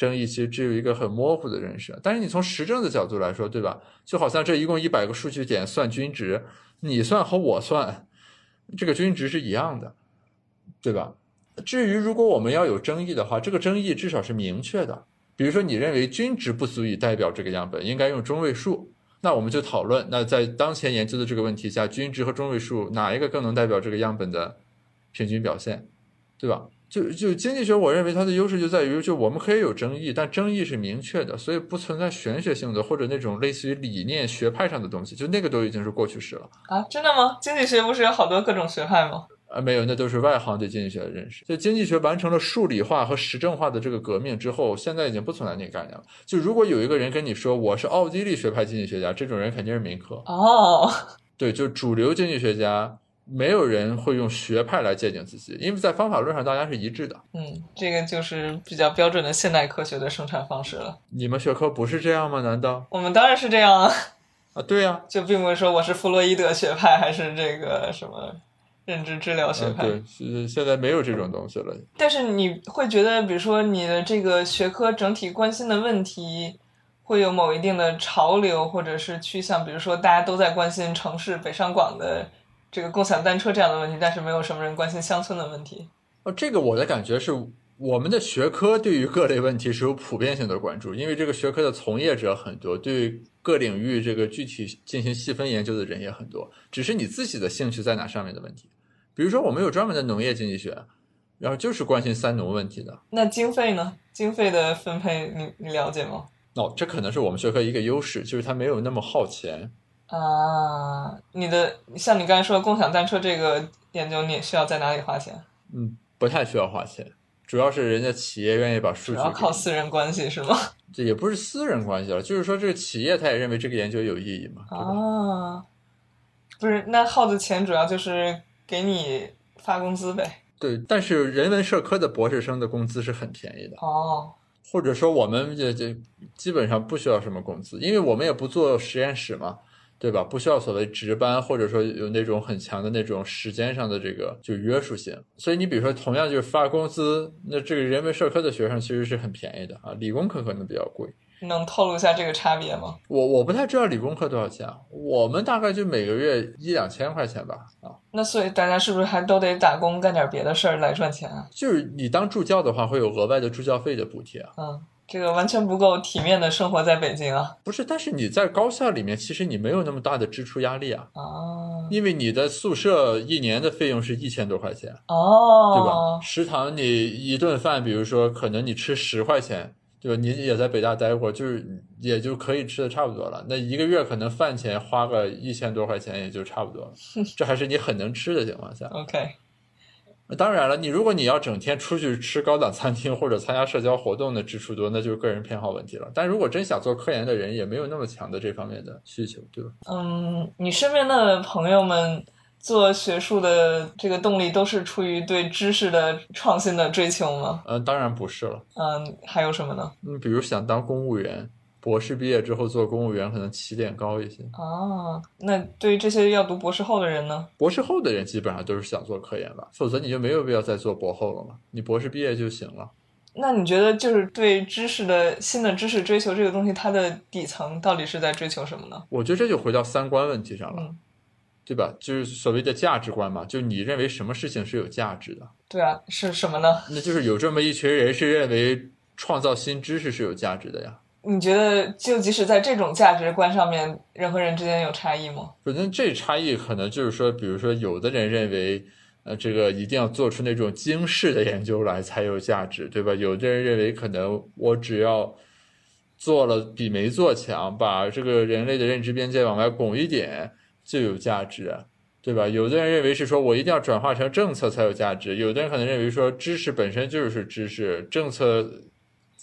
争议其实只有一个很模糊的认识。但是你从实证的角度来说，对吧？就好像这一共一百个数据点算均值，你算和我算，这个均值是一样的，对吧？至于如果我们要有争议的话，这个争议至少是明确的。比如说，你认为均值不足以代表这个样本，应该用中位数，那我们就讨论，那在当前研究的这个问题下，均值和中位数哪一个更能代表这个样本的平均表现，对吧？就就经济学，我认为它的优势就在于，就我们可以有争议，但争议是明确的，所以不存在玄学性的或者那种类似于理念学派上的东西，就那个都已经是过去式了。啊，真的吗？经济学不是有好多各种学派吗？啊，没有，那都是外行对经济学的认识。就经济学完成了数理化和实证化的这个革命之后，现在已经不存在那个概念了。就如果有一个人跟你说我是奥地利学派经济学家，这种人肯定是民科。哦，对，就主流经济学家，没有人会用学派来界定自己，因为在方法论上大家是一致的。嗯，这个就是比较标准的现代科学的生产方式了。你们学科不是这样吗？难道？我们当然是这样啊，啊，对呀、就并不是说我是弗洛伊德学派，还是这个什么认知治疗学嗯，派。对，是现在没有这种东西了。但是你会觉得，比如说你的这个学科整体关心的问题，会有某一定的潮流或者是趋向，比如说大家都在关心城市北上广的这个共享单车这样的问题，但是没有什么人关心乡村的问题。哦，这个我的感觉是，我们的学科对于各类问题是有普遍性的关注，因为这个学科的从业者很多，对各领域这个具体进行细分研究的人也很多，只是你自己的兴趣在哪上面的问题。比如说，我们有专门的农业经济学，然后就是关心三农问题的。那经费呢？经费的分配你你了解吗？哦，这可能是我们学科一个优势，就是它没有那么耗钱。啊，你的像你刚才说的共享单车这个研究，你需要在哪里花钱？嗯，不太需要花钱，主要是人家企业愿意把数据主要据靠私人关系是吗？这也不是私人关系了，就是说这个企业他也认为这个研究有意义嘛？啊，不是，那耗的钱主要就是给你发工资呗。对，但是人文社科的博士生的工资是很便宜的，哦，或者说我们这这基本上不需要什么工资，因为我们也不做实验室嘛，对吧？不需要所谓值班，或者说有那种很强的那种时间上的这个就约束性。所以你比如说，同样就是发工资，那这个人文社科的学生其实是很便宜的啊，理工科可能比较贵。能透露一下这个差别吗？我我不太知道理工科多少钱，啊我们大概就每个月一两千块钱吧，啊，那所以大家是不是还都得打工干点别的事儿来赚钱啊？就是你当助教的话，会有额外的助教费的补贴啊。嗯，这个完全不够体面的生活在北京啊！不是，但是你在高校里面，其实你没有那么大的支出压力啊，啊，因为你的宿舍一年的费用是一千多块钱，哦，对吧？食堂你一顿饭，比如说可能你吃十块钱，对吧？你也在北大待过，就是也就可以吃的差不多了。那一个月可能饭钱花个一千多块钱也就差不多了，这还是你很能吃的情况下。OK，当然了，你如果你要整天出去吃高档餐厅或者参加社交活动的支出多，那就是个人偏好问题了。但如果真想做科研的人，也没有那么强的这方面的需求，对吧？嗯，你身边的朋友们做学术的这个动力都是出于对知识的创新的追求吗？嗯、当然不是了。嗯，还有什么呢？嗯，比如想当公务员，博士毕业之后做公务员可能起点高一些。啊，那对于这些要读博士后的人呢？博士后的人基本上都是想做科研吧，否则你就没有必要再做博后了嘛，你博士毕业就行了。那你觉得就是对知识的新的知识追求这个东西，它的底层到底是在追求什么呢？我觉得这就回到三观问题上了，嗯对吧？就是所谓的价值观嘛，就你认为什么事情是有价值的，对啊，是什么呢？那就是有这么一群人是认为创造新知识是有价值的呀。你觉得就即使在这种价值观上面，人和人之间有差异吗？反正这差异可能就是说，比如说有的人认为，呃，这个一定要做出那种惊世的研究来才有价值，对吧？有的人认为，可能我只要做了比没做强，把这个人类的认知边界往外拱一点就有价值，对吧？有的人认为是说我一定要转化成政策才有价值，有的人可能认为说知识本身就是知识，政策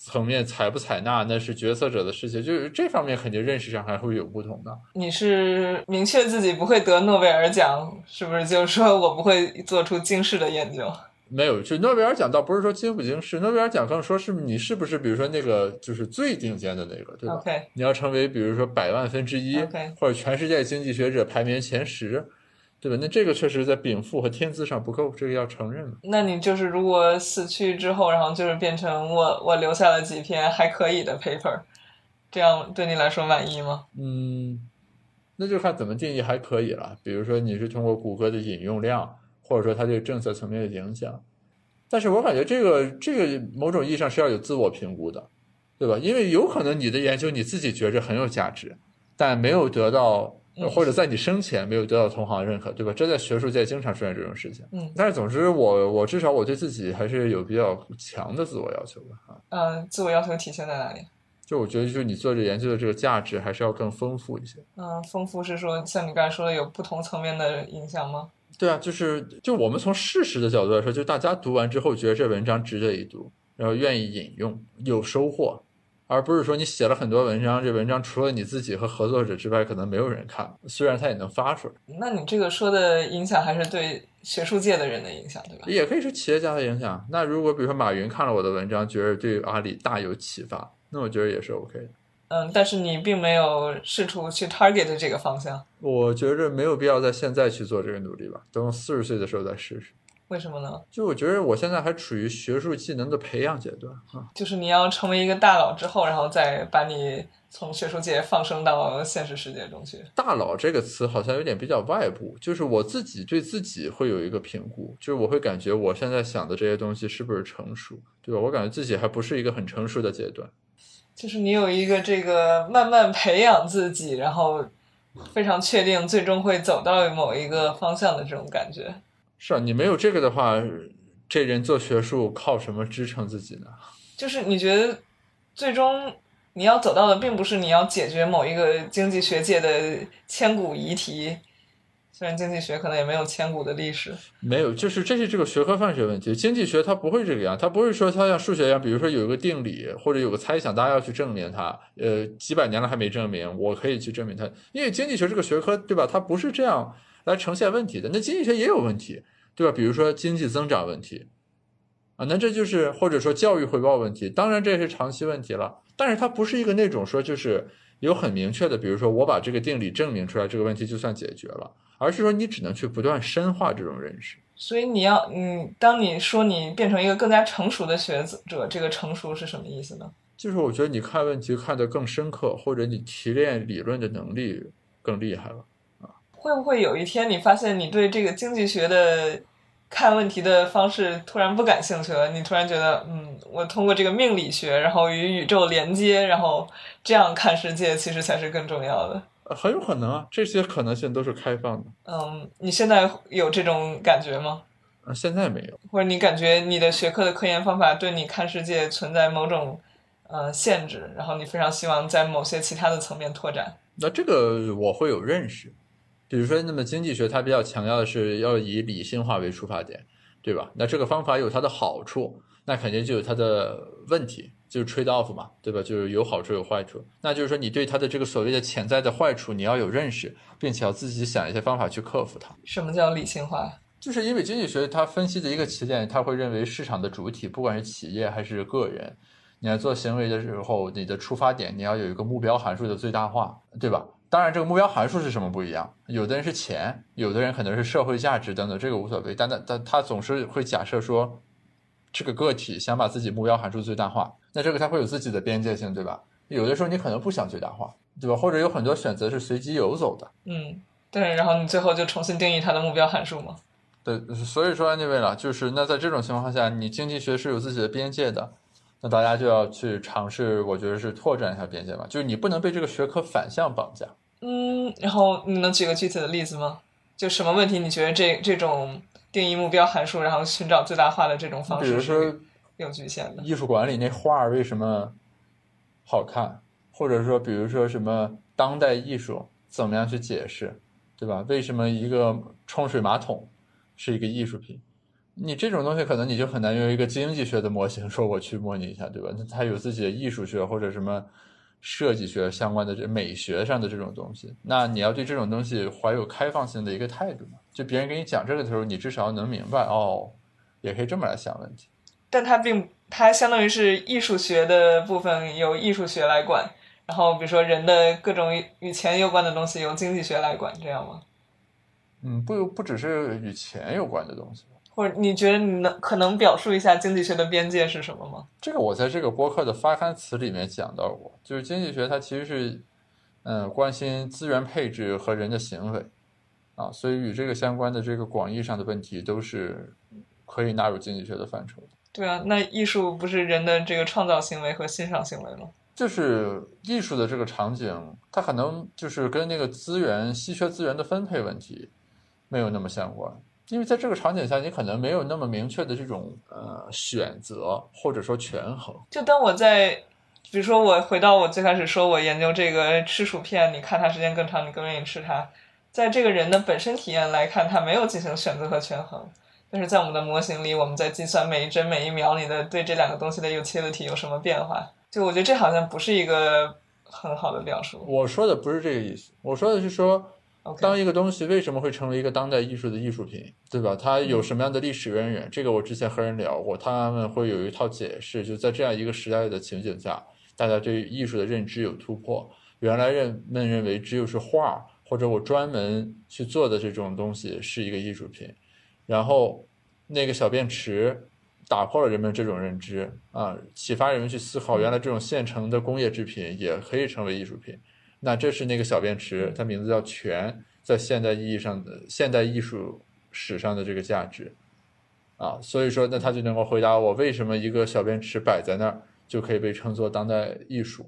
层面采不采纳那是决策者的事情，就是这方面肯定认识上还会有不同的。你是明确自己不会得诺贝尔奖，是不是就是说我不会做出惊世的研究？没有，就诺贝尔奖倒不是说惊不惊世，诺贝尔奖更说是你是不是，比如说那个就是最顶尖的那个，对吧你要成为比如说百万分之一或者全世界经济学者排名前十，对吧？那这个确实在禀赋和天资上不够，这个要承认嘛。那你就是如果死去之后，然后就是变成我我留下了几篇还可以的 paper，这样对你来说满意吗？嗯，那就看怎么定义还可以了。比如说你是通过谷歌的引用量，或者说它这个政策层面的影响。但是我感觉这个这个某种意义上是要有自我评估的，对吧？因为有可能你的研究你自己觉着很有价值，但没有得到，嗯或者在你生前没有得到同行认可，对吧？这在学术界经常出现这种事情。嗯但是总之我我至少我对自己还是有比较强的自我要求的啊。嗯、自我要求体现在哪里？就我觉得，就是你做这研究的这个价值还是要更丰富一些。嗯、丰富是说像你刚才说的有不同层面的影响吗？对啊，就是就我们从事实的角度来说，就大家读完之后觉得这文章值得一读，然后愿意引用，有收获，而不是说你写了很多文章，这文章除了你自己和合作者之外，可能没有人看，虽然它也能发出来，那你这个说的影响还是对学术界的人的影响，对吧？也可以是企业家的影响。那如果比如说马云看了我的文章，觉得对阿里大有启发，那我觉得也是 OK 的。嗯，但是你并没有试图去 target 这个方向，我觉着没有必要在现在去做这个努力吧，等我四十岁的时候再试试。为什么呢？就我觉得我现在还处于学术技能的培养阶段啊。就是你要成为一个大佬之后，然后再把你从学术界放生到现实世界中去。大佬这个词好像有点比较外部，就是我自己对自己会有一个评估，就是我会感觉我现在想的这些东西是不是成熟，对吧？我感觉自己还不是一个很成熟的阶段。就是你有一个这个慢慢培养自己，然后非常确定最终会走到某一个方向的这种感觉。是啊，你没有这个的话，这人做学术靠什么支撑自己呢？就是你觉得最终你要走到的，并不是你要解决某一个经济学界的千古遗题，虽然经济学可能也没有千古的历史，没有，就是这是这个学科范学问题。经济学它不会这个样，它不会说它像数学一样，比如说有一个定理或者有个猜想，大家要去证明它。呃，几百年了还没证明，我可以去证明它。因为经济学这个学科，对吧？它不是这样来呈现问题的。那经济学也有问题，对吧？比如说经济增长问题啊，那这就是或者说教育回报问题，当然这是长期问题了。但是它不是一个那种说就是有很明确的，比如说我把这个定理证明出来，这个问题就算解决了。而是说，你只能去不断深化这种认识。所以你要，嗯，当你说你变成一个更加成熟的学者，这个成熟是什么意思呢？就是我觉得你看问题看得更深刻，或者你提炼理论的能力更厉害了啊。会不会有一天你发现你对这个经济学的看问题的方式突然不感兴趣了？你突然觉得，嗯，我通过这个命理学，然后与宇宙连接，然后这样看世界，其实才是更重要的。很有可能啊，这些可能性都是开放的。嗯，你现在有这种感觉吗？啊，现在没有。或者你感觉你的学科的科研方法对你看世界存在某种呃限制，然后你非常希望在某些其他的层面拓展？那这个我会有认识。比如说，那么经济学它比较强调的是要以理性化为出发点，对吧？那这个方法有它的好处，那肯定就有它的问题。就是 trade off 嘛，对吧？就是有好处有坏处。那就是说，你对它的这个所谓的潜在的坏处，你要有认识，并且要自己想一些方法去克服它。什么叫理性化？就是因为经济学它分析的一个起点，它会认为市场的主体，不管是企业还是个人，你在做行为的时候，你的出发点你要有一个目标函数的最大化，对吧？当然，这个目标函数是什么不一样，有的人是钱，有的人可能是社会价值等等，这个无所谓。但但但他总是会假设说。这个个体想把自己目标函数最大化，那这个他会有自己的边界性，对吧？有的时候你可能不想最大化，对吧？或者有很多选择是随机游走的。嗯，对。然后你最后就重新定义它的目标函数吗？对，所以说那位了，就是那在这种情况下，你经济学是有自己的边界的，那大家就要去尝试，我觉得是拓展一下边界吧。就是你不能被这个学科反向绑架。嗯，然后你能举个具体的例子吗？就什么问题？你觉得这这种？定义目标函数，然后寻找最大化的这种方式是有局限的。艺术馆里那画为什么好看？或者说，比如说什么当代艺术怎么样去解释，对吧？为什么一个冲水马桶是一个艺术品？你这种东西可能你就很难用一个经济学的模型说我去模拟一下，对吧？那它有自己的艺术学或者什么。设计学相关的这美学上的这种东西，那你要对这种东西怀有开放性的一个态度嘛？就别人给你讲这个的时候，你至少能明白哦，也可以这么来想问题。但它并它相当于是艺术学的部分由艺术学来管，然后比如说人的各种与钱有关的东西由经济学来管，这样吗？嗯，不不只是与钱有关的东西。或者你觉得你能可能表述一下经济学的边界是什么吗？这个我在这个播客的发刊词里面讲到过，就是经济学它其实是，嗯，关心资源配置和人的行为，啊，所以与这个相关的这个广义上的问题都是可以纳入经济学的范畴的。对啊，那艺术不是人的这个创造行为和欣赏行为吗？就是艺术的这个场景，它可能就是跟那个资源稀缺资源的分配问题没有那么相关。因为在这个场景下，你可能没有那么明确的这种呃选择，或者说权衡。就当我在，比如说我回到我最开始说我研究这个吃薯片，你看它时间更长，你更愿意吃它。在这个人的本身体验来看，他没有进行选择和权衡。但是在我们的模型里，我们在计算每一帧每一秒里的对这两个东西的 utility 有什么变化。就我觉得这好像不是一个很好的表述。我说的不是这个意思，我说的是说。当一个东西为什么会成为一个当代艺术的艺术品，对吧？它有什么样的历史渊源？这个我之前和人聊过，他们会有一套解释。就在这样一个时代的情景下，大家对艺术的认知有突破。原来人们认为只有是画或者我专门去做的这种东西是一个艺术品，然后那个小便池打破了人们这种认知啊，启发人们去思考，原来这种现成的工业制品也可以成为艺术品。那这是那个小便池，它名字叫泉，在现代意义上的现代艺术史上的这个价值，啊，所以说那他就能够回答我为什么一个小便池摆在那儿就可以被称作当代艺术，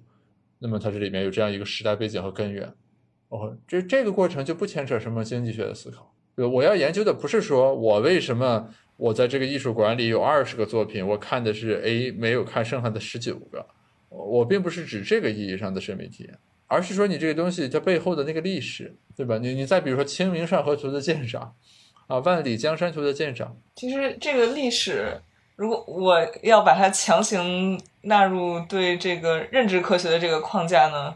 那么它这里面有这样一个时代背景和根源，哦，这这个过程就不牵扯什么经济学的思考，我要研究的不是说我为什么我在这个艺术馆里有二十个作品，我看的是 A，没有看剩下的十九个，我并不是指这个意义上的审美体验。而是说你这个东西它背后的那个历史，对吧？你你再比如说《清明上河图》的鉴赏，啊，《万里江山图》的鉴赏，其实这个历史，如果我要把它强行纳入对这个认知科学的这个框架呢，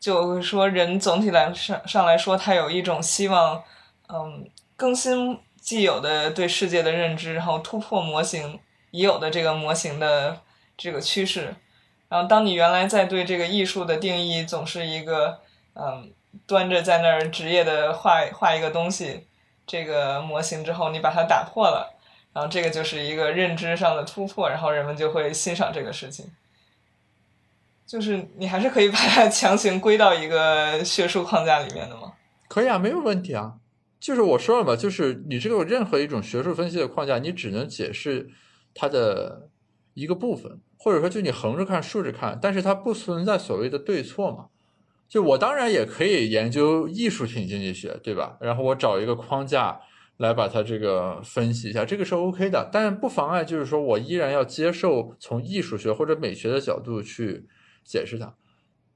就说人总体来上上来说，他有一种希望，嗯，更新既有的对世界的认知，然后突破模型已有的这个模型的这个趋势。然后，当你原来在对这个艺术的定义总是一个，嗯，端着在那儿职业的画画一个东西，这个模型之后，你把它打破了，然后这个就是一个认知上的突破，然后人们就会欣赏这个事情。就是你还是可以把它 强行归到一个学术框架里面的吗？可以啊，没有问题啊。就是我说了嘛，就是你这个任何一种学术分析的框架，你只能解释它的一个部分。或者说，就你横着看、竖着看，但是它不存在所谓的对错嘛？就我当然也可以研究艺术品经济学，对吧？然后我找一个框架来把它这个分析一下，这个是 OK 的。但不妨碍，就是说我依然要接受从艺术学或者美学的角度去解释它。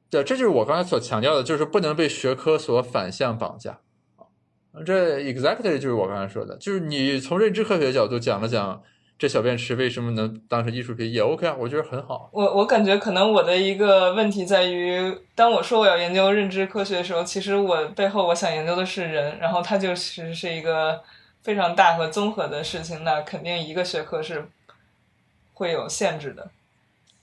对，这就是我刚才所强调的，就是不能被学科所反向绑架。这 exactly 就是我刚才说的，就是你从认知科学角度讲了讲。这小便池为什么能当成艺术品也 OK 啊？我觉得很好。我我感觉可能我的一个问题在于，当我说我要研究认知科学的时候，其实我背后我想研究的是人，然后它就其实是一个非常大和综合的事情，那肯定一个学科是会有限制的。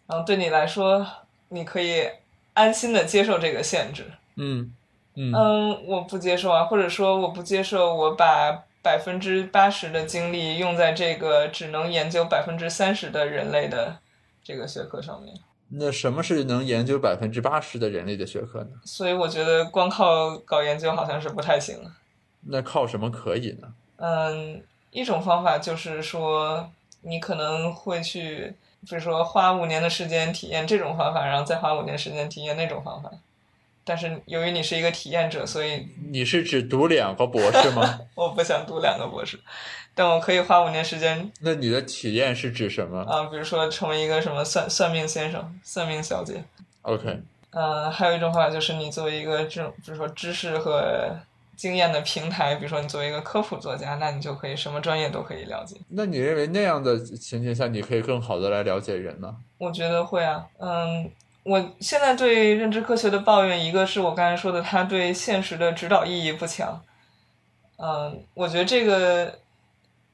然后对你来说，你可以安心的接受这个限制。嗯嗯嗯，我不接受啊，或者说我不接受我把。百分之八十的精力用在这个只能研究百分之三十的人类的这个学科上面。那什么是能研究百分之八十的人类的学科呢？所以我觉得光靠搞研究好像是不太行。那靠什么可以呢？嗯，一种方法就是说，你可能会去，比如说花五年的时间体验这种方法，然后再花五年时间体验那种方法。但是由于你是一个体验者，所以你是只读两个博士吗？我不想读两个博士，但我可以花五年时间。那你的体验是指什么？啊，比如说成为一个什么算算命先生、算命小姐。OK。嗯，还有一种方法就是你作为一个这种，比如说知识和经验的平台，比如说你作为一个科普作家，那你就可以什么专业都可以了解。那你认为那样的情景下，你可以更好的来了解人呢？我觉得会啊，嗯。我现在对认知科学的抱怨，一个是我刚才说的，它对现实的指导意义不强。嗯，我觉得这个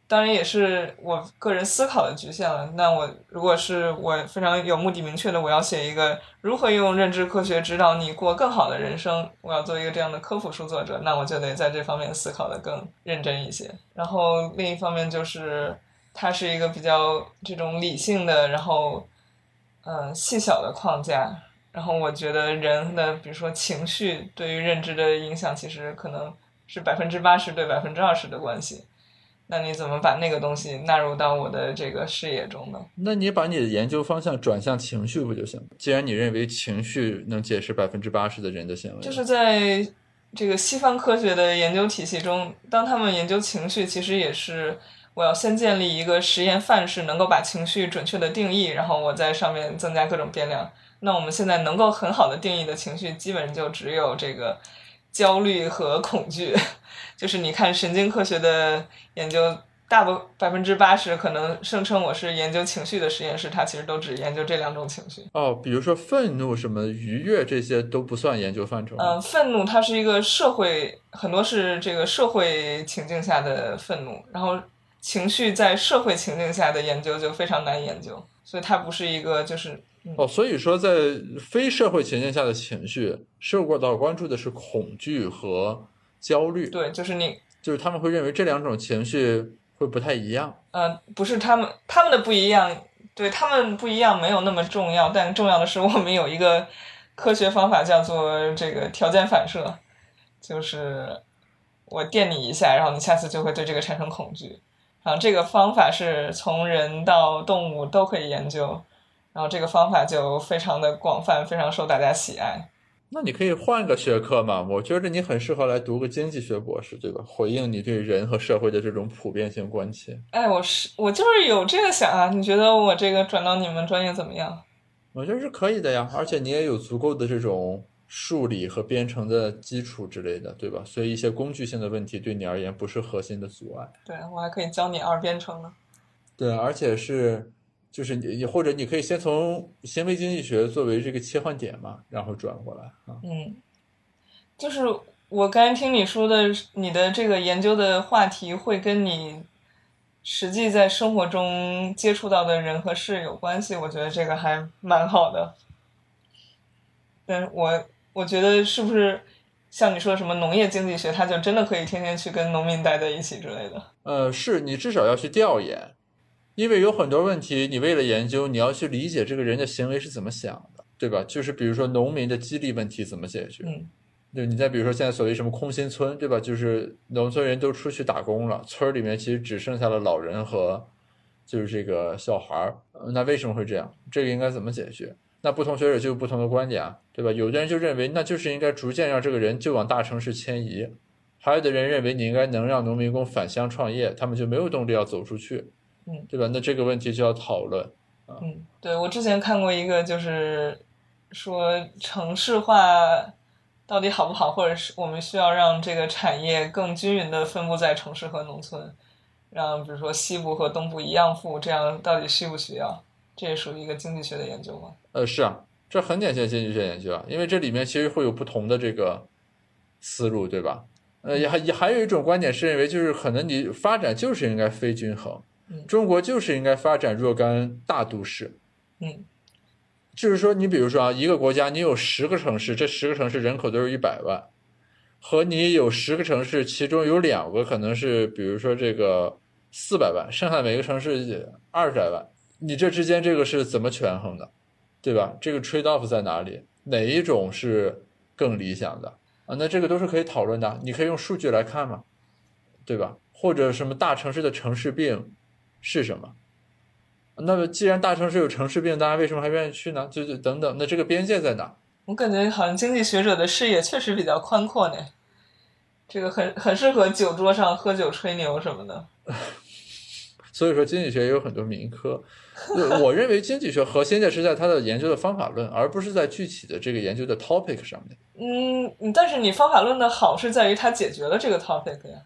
当然也是我个人思考的局限了。那我如果是我非常有目的明确的，我要写一个如何用认知科学指导你过更好的人生，我要做一个这样的科普书作者，那我就得在这方面思考的更认真一些。然后另一方面就是，它是一个比较这种理性的，然后。嗯，细小的框架，然后我觉得人的，比如说情绪对于认知的影响，其实可能是百分之八十对百分之二十的关系。那你怎么把那个东西纳入到我的这个视野中呢？那你把你的研究方向转向情绪不就行？既然你认为情绪能解释百分之八十的人的行为，就是在这个西方科学的研究体系中，当他们研究情绪，其实也是。我要先建立一个实验范式，能够把情绪准确的定义，然后我在上面增加各种变量。那我们现在能够很好的定义的情绪，基本就只有这个焦虑和恐惧。就是你看神经科学的研究，大部百分之八十可能声称我是研究情绪的实验室，它其实都只研究这两种情绪。哦，比如说愤怒、什么愉悦这些都不算研究范畴。嗯，愤怒它是一个社会，很多是这个社会情境下的愤怒，然后。情绪在社会情境下的研究就非常难研究，所以它不是一个就是哦，所以说在非社会情境下的情绪受过到关注的是恐惧和焦虑。对，就是你，就是他们会认为这两种情绪会不太一样。嗯，不是他们他们的不一样，对他们不一样没有那么重要，但重要的是我们有一个科学方法叫做这个条件反射，就是我电你一下，然后你下次就会对这个产生恐惧。然后这个方法是从人到动物都可以研究，然后这个方法就非常的广泛，非常受大家喜爱。那你可以换个学科嘛？我觉得你很适合来读个经济学博士，对吧？回应你对人和社会的这种普遍性关切。哎，我是我就是有这个想啊。你觉得我这个转到你们专业怎么样？我觉得是可以的呀，而且你也有足够的这种。数理和编程的基础之类的，对吧？所以一些工具性的问题对你而言不是核心的阻碍。对我还可以教你二编程呢。对，而且是就是你或者你可以先从行为经济学作为这个切换点嘛，然后转过来啊。嗯，就是我刚才听你说的，你的这个研究的话题会跟你实际在生活中接触到的人和事有关系，我觉得这个还蛮好的。但是我我觉得是不是像你说的什么农业经济学，他就真的可以天天去跟农民待在一起之类的？呃，是你至少要去调研，因为有很多问题，你为了研究，你要去理解这个人的行为是怎么想的，对吧？就是比如说农民的激励问题怎么解决？嗯，就，你再比如说现在所谓什么空心村，对吧？就是农村人都出去打工了，村儿里面其实只剩下了老人和就是这个小孩儿。呃那为什么会这样？这个应该怎么解决？那不同学者就有不同的观点啊，对吧？有的人就认为那就是应该逐渐让这个人就往大城市迁移，还有的人认为你应该能让农民工返乡创业，他们就没有动力要走出去，嗯，对吧？那这个问题就要讨论。嗯，对我之前看过一个，就是说城市化到底好不好，或者是我们需要让这个产业更均匀的分布在城市和农村，让比如说西部和东部一样富，这样到底需不需要？这也属于一个经济学的研究吗？呃，是啊，这很典型的经济学研究啊，因为这里面其实会有不同的这个思路，对吧？呃，也还也还有一种观点是认为，就是可能你发展就是应该非均衡，嗯中国就是应该发展若干大都市，嗯就是说，你比如说啊，一个国家你有十个城市，这十个城市人口都是一百万，和你有十个城市，其中有两个可能是，比如说这个四百万，剩下每个城市二十来万，你这之间这个是怎么权衡的，对吧？这个 trade off 在哪里？哪一种是更理想的啊？那这个都是可以讨论的，你可以用数据来看嘛，对吧？或者什么大城市的城市病是什么？那么既然大城市有城市病，大家为什么还愿意去呢？就就等等，那这个边界在哪？我感觉好像经济学者的视野确实比较宽阔呢，这个很很适合酒桌上喝酒吹牛什么的。所以说经济学也有很多民科。对我认为经济学核心的是在它的研究的方法论，而不是在具体的这个研究的 topic 上面。嗯，但是你方法论的好是在于它解决了这个 topic 呀。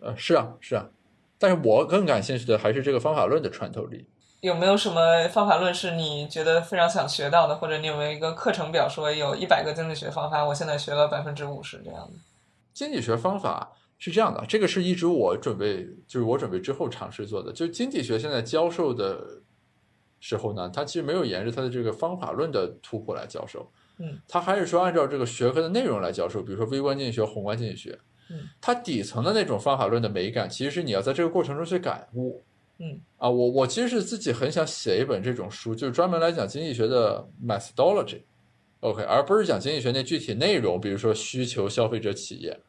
呃，是啊，是啊，但是我更感兴趣的还是这个方法论的穿透力。有没有什么方法论是你觉得非常想学到的，或者你有没有一个课程表说有一百个经济学方法，我现在学了百分之五十这样的？经济学方法是这样的，这个是一直我准备，就是我准备之后尝试做的。就经济学现在教授的时候呢，它其实没有沿着它的这个方法论的突破来教授，嗯，它还是说按照这个学科的内容来教授，比如说微观经济学、宏观经济学，嗯，它底层的那种方法论的美感，其实是你要在这个过程中去感悟。嗯啊，我我其实是自己很想写一本这种书，就是专门来讲经济学的 methodology，OK，、而不是讲经济学那具体内容，比如说需求、消费者、企业，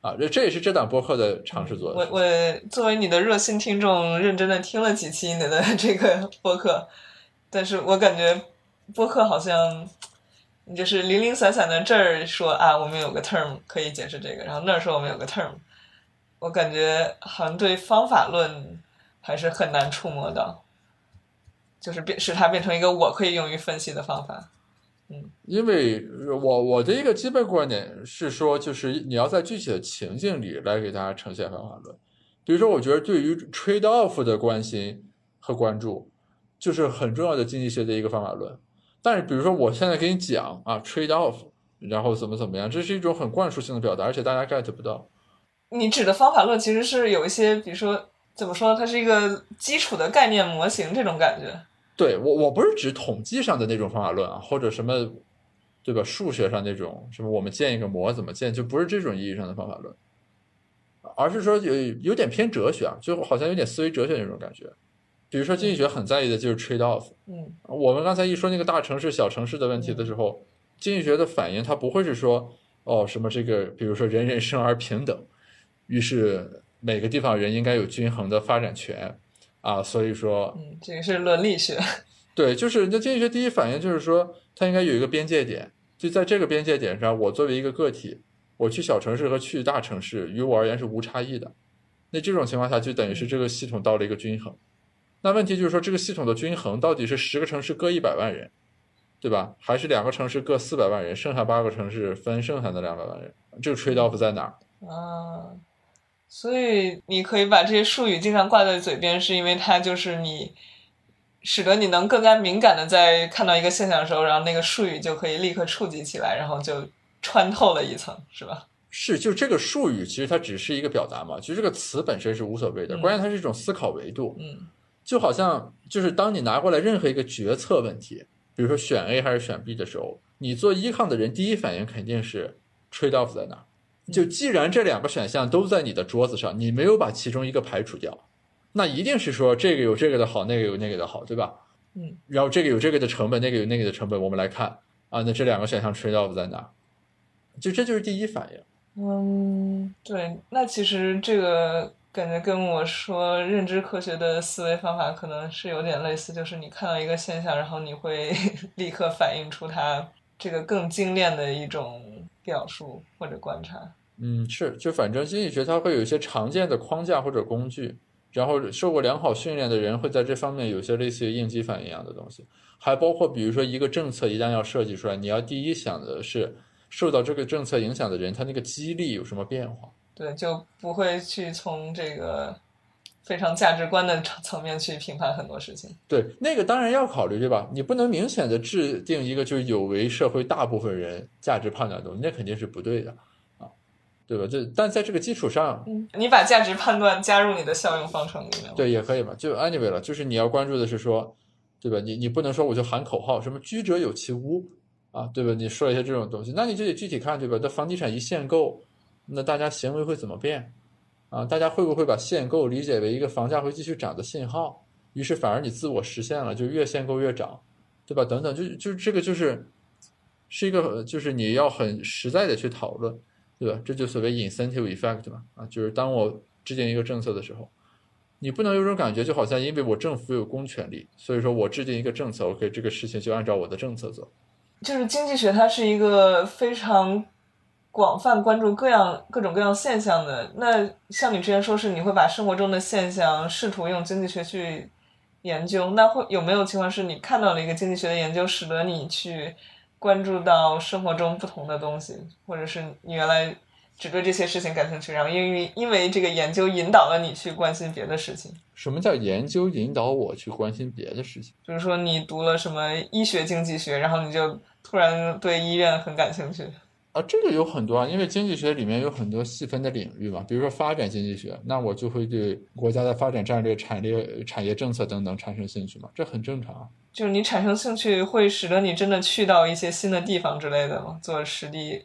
啊，这这也是这档播客的尝试做的我。我作为你的热心听众，认真的听了几期你的 这个播客，但是我感觉播客好像你就是零零散散的这儿说啊，我们有个 term 可以解释这个，然后那儿说我们有个 term，我感觉好像对方法论还是很难触摸到，就是变使它变成一个我可以用于分析的方法。因为我我的一个基本观点是说，就是你要在具体的情境里来给大家呈现方法论。比如说，我觉得对于 trade off 的关心和关注，就是很重要的经济学的一个方法论。但是，比如说我现在给你讲啊 trade off，然后怎么怎么样，这是一种很灌输性的表达，而且大家 get 不到。你指的方法论其实是有一些，比如说怎么说，它是一个基础的概念模型这种感觉。对我，我不是指统计上的那种方法论啊，或者什么，对吧？数学上那种什么，我们建一个模怎么建，就不是这种意义上的方法论，而是说有有点偏哲学啊，就好像有点思维哲学那种感觉。比如说经济学很在意的就是 trade off。嗯我们刚才一说那个大城市、小城市的问题的时候，经济学的反应它不会是说哦什么这个，比如说人人生而平等，于是每个地方人应该有均衡的发展权啊，所以说嗯，这个是伦理学。对，就是那经济学第一反应就是说，它应该有一个边界点，就在这个边界点上，我作为一个个体，我去小城市和去大城市，于我而言是无差异的。那这种情况下，就等于是这个系统到了一个均衡。那问题就是说，这个系统的均衡到底是十个城市各一百万人，对吧？还是两个城市各四百万人，剩下八个城市分剩下的两百万人，这个 trade off 在哪儿？啊，所以你可以把这些术语经常挂在嘴边，是因为它就是你，使得你能更加敏感的在看到一个现象的时候，然后那个术语就可以立刻触及起来，然后就穿透了一层，是吧？是，就这个术语其实它只是一个表达嘛，其实这个词本身是无所谓的，嗯关键它是一种思考维度。嗯就好像就是当你拿过来任何一个决策问题，比如说选 A 还是选 B 的时候，你做依抗的人第一反应肯定是 trade off 在哪儿。就既然这两个选项都在你的桌子上，你没有把其中一个排除掉，那一定是说这个有这个的好，那个有那个的好，对吧？嗯，然后这个有这个的成本，那个有那个的成本，我们来看啊，那这两个选项 trade off 在哪儿？就这就是第一反应。嗯，对，那其实这个感觉跟我说认知科学的思维方法可能是有点类似，就是你看到一个现象，然后你会 立刻反映出它这个更精炼的一种表述或者观察。嗯，是，就反正心理学它会有一些常见的框架或者工具，然后受过良好训练的人会在这方面有些类似于应激反应一样的东西，还包括比如说一个政策一旦要设计出来，你要第一想的是受到这个政策影响的人，他那个激励有什么变化。对，就不会去从这个非常价值观的层层面去评判很多事情。对，那个当然要考虑，对吧？你不能明显的制定一个就是有违社会大部分人价值判断的东西，那肯定是不对的啊，对吧？就但在这个基础上，嗯，你把价值判断加入你的效用方程里面。对，也可以嘛。就 anyway 了，就是你要关注的是说，对吧？你你不能说我就喊口号，什么居者有其屋啊，对吧？你说一些这种东西，那你就得具体看，对吧？这房地产一限购，那大家行为会怎么变啊？大家会不会把限购理解为一个房价会继续涨的信号？于是反而你自我实现了，就越限购越涨，对吧？等等，就就这个就是是一个，就是你要很实在的去讨论，对吧？这就所谓 incentive effect 嘛，啊，就是当我制定一个政策的时候。你不能有种感觉，就好像因为我政府有公权力，所以说我制定一个政策，OK，这个事情就按照我的政策走。就是经济学，它是一个非常广泛关注各样各种各样现象的。那像你之前说是你会把生活中的现象试图用经济学去研究，那会有没有情况是你看到了一个经济学的研究，使得你去关注到生活中不同的东西，或者是你原来只对这些事情感兴趣，然后因为因为这个研究引导了你去关心别的事情。什么叫研究引导我去关心别的事情？就是说你读了什么医学经济学，然后你就突然对医院很感兴趣。啊，这个有很多啊，因为经济学里面有很多细分的领域嘛，比如说发展经济学，那我就会对国家的发展战略、产业、产业政策等等产生兴趣嘛，这很正常啊。就是你产生兴趣，会使得你真的去到一些新的地方之类的吗？做实地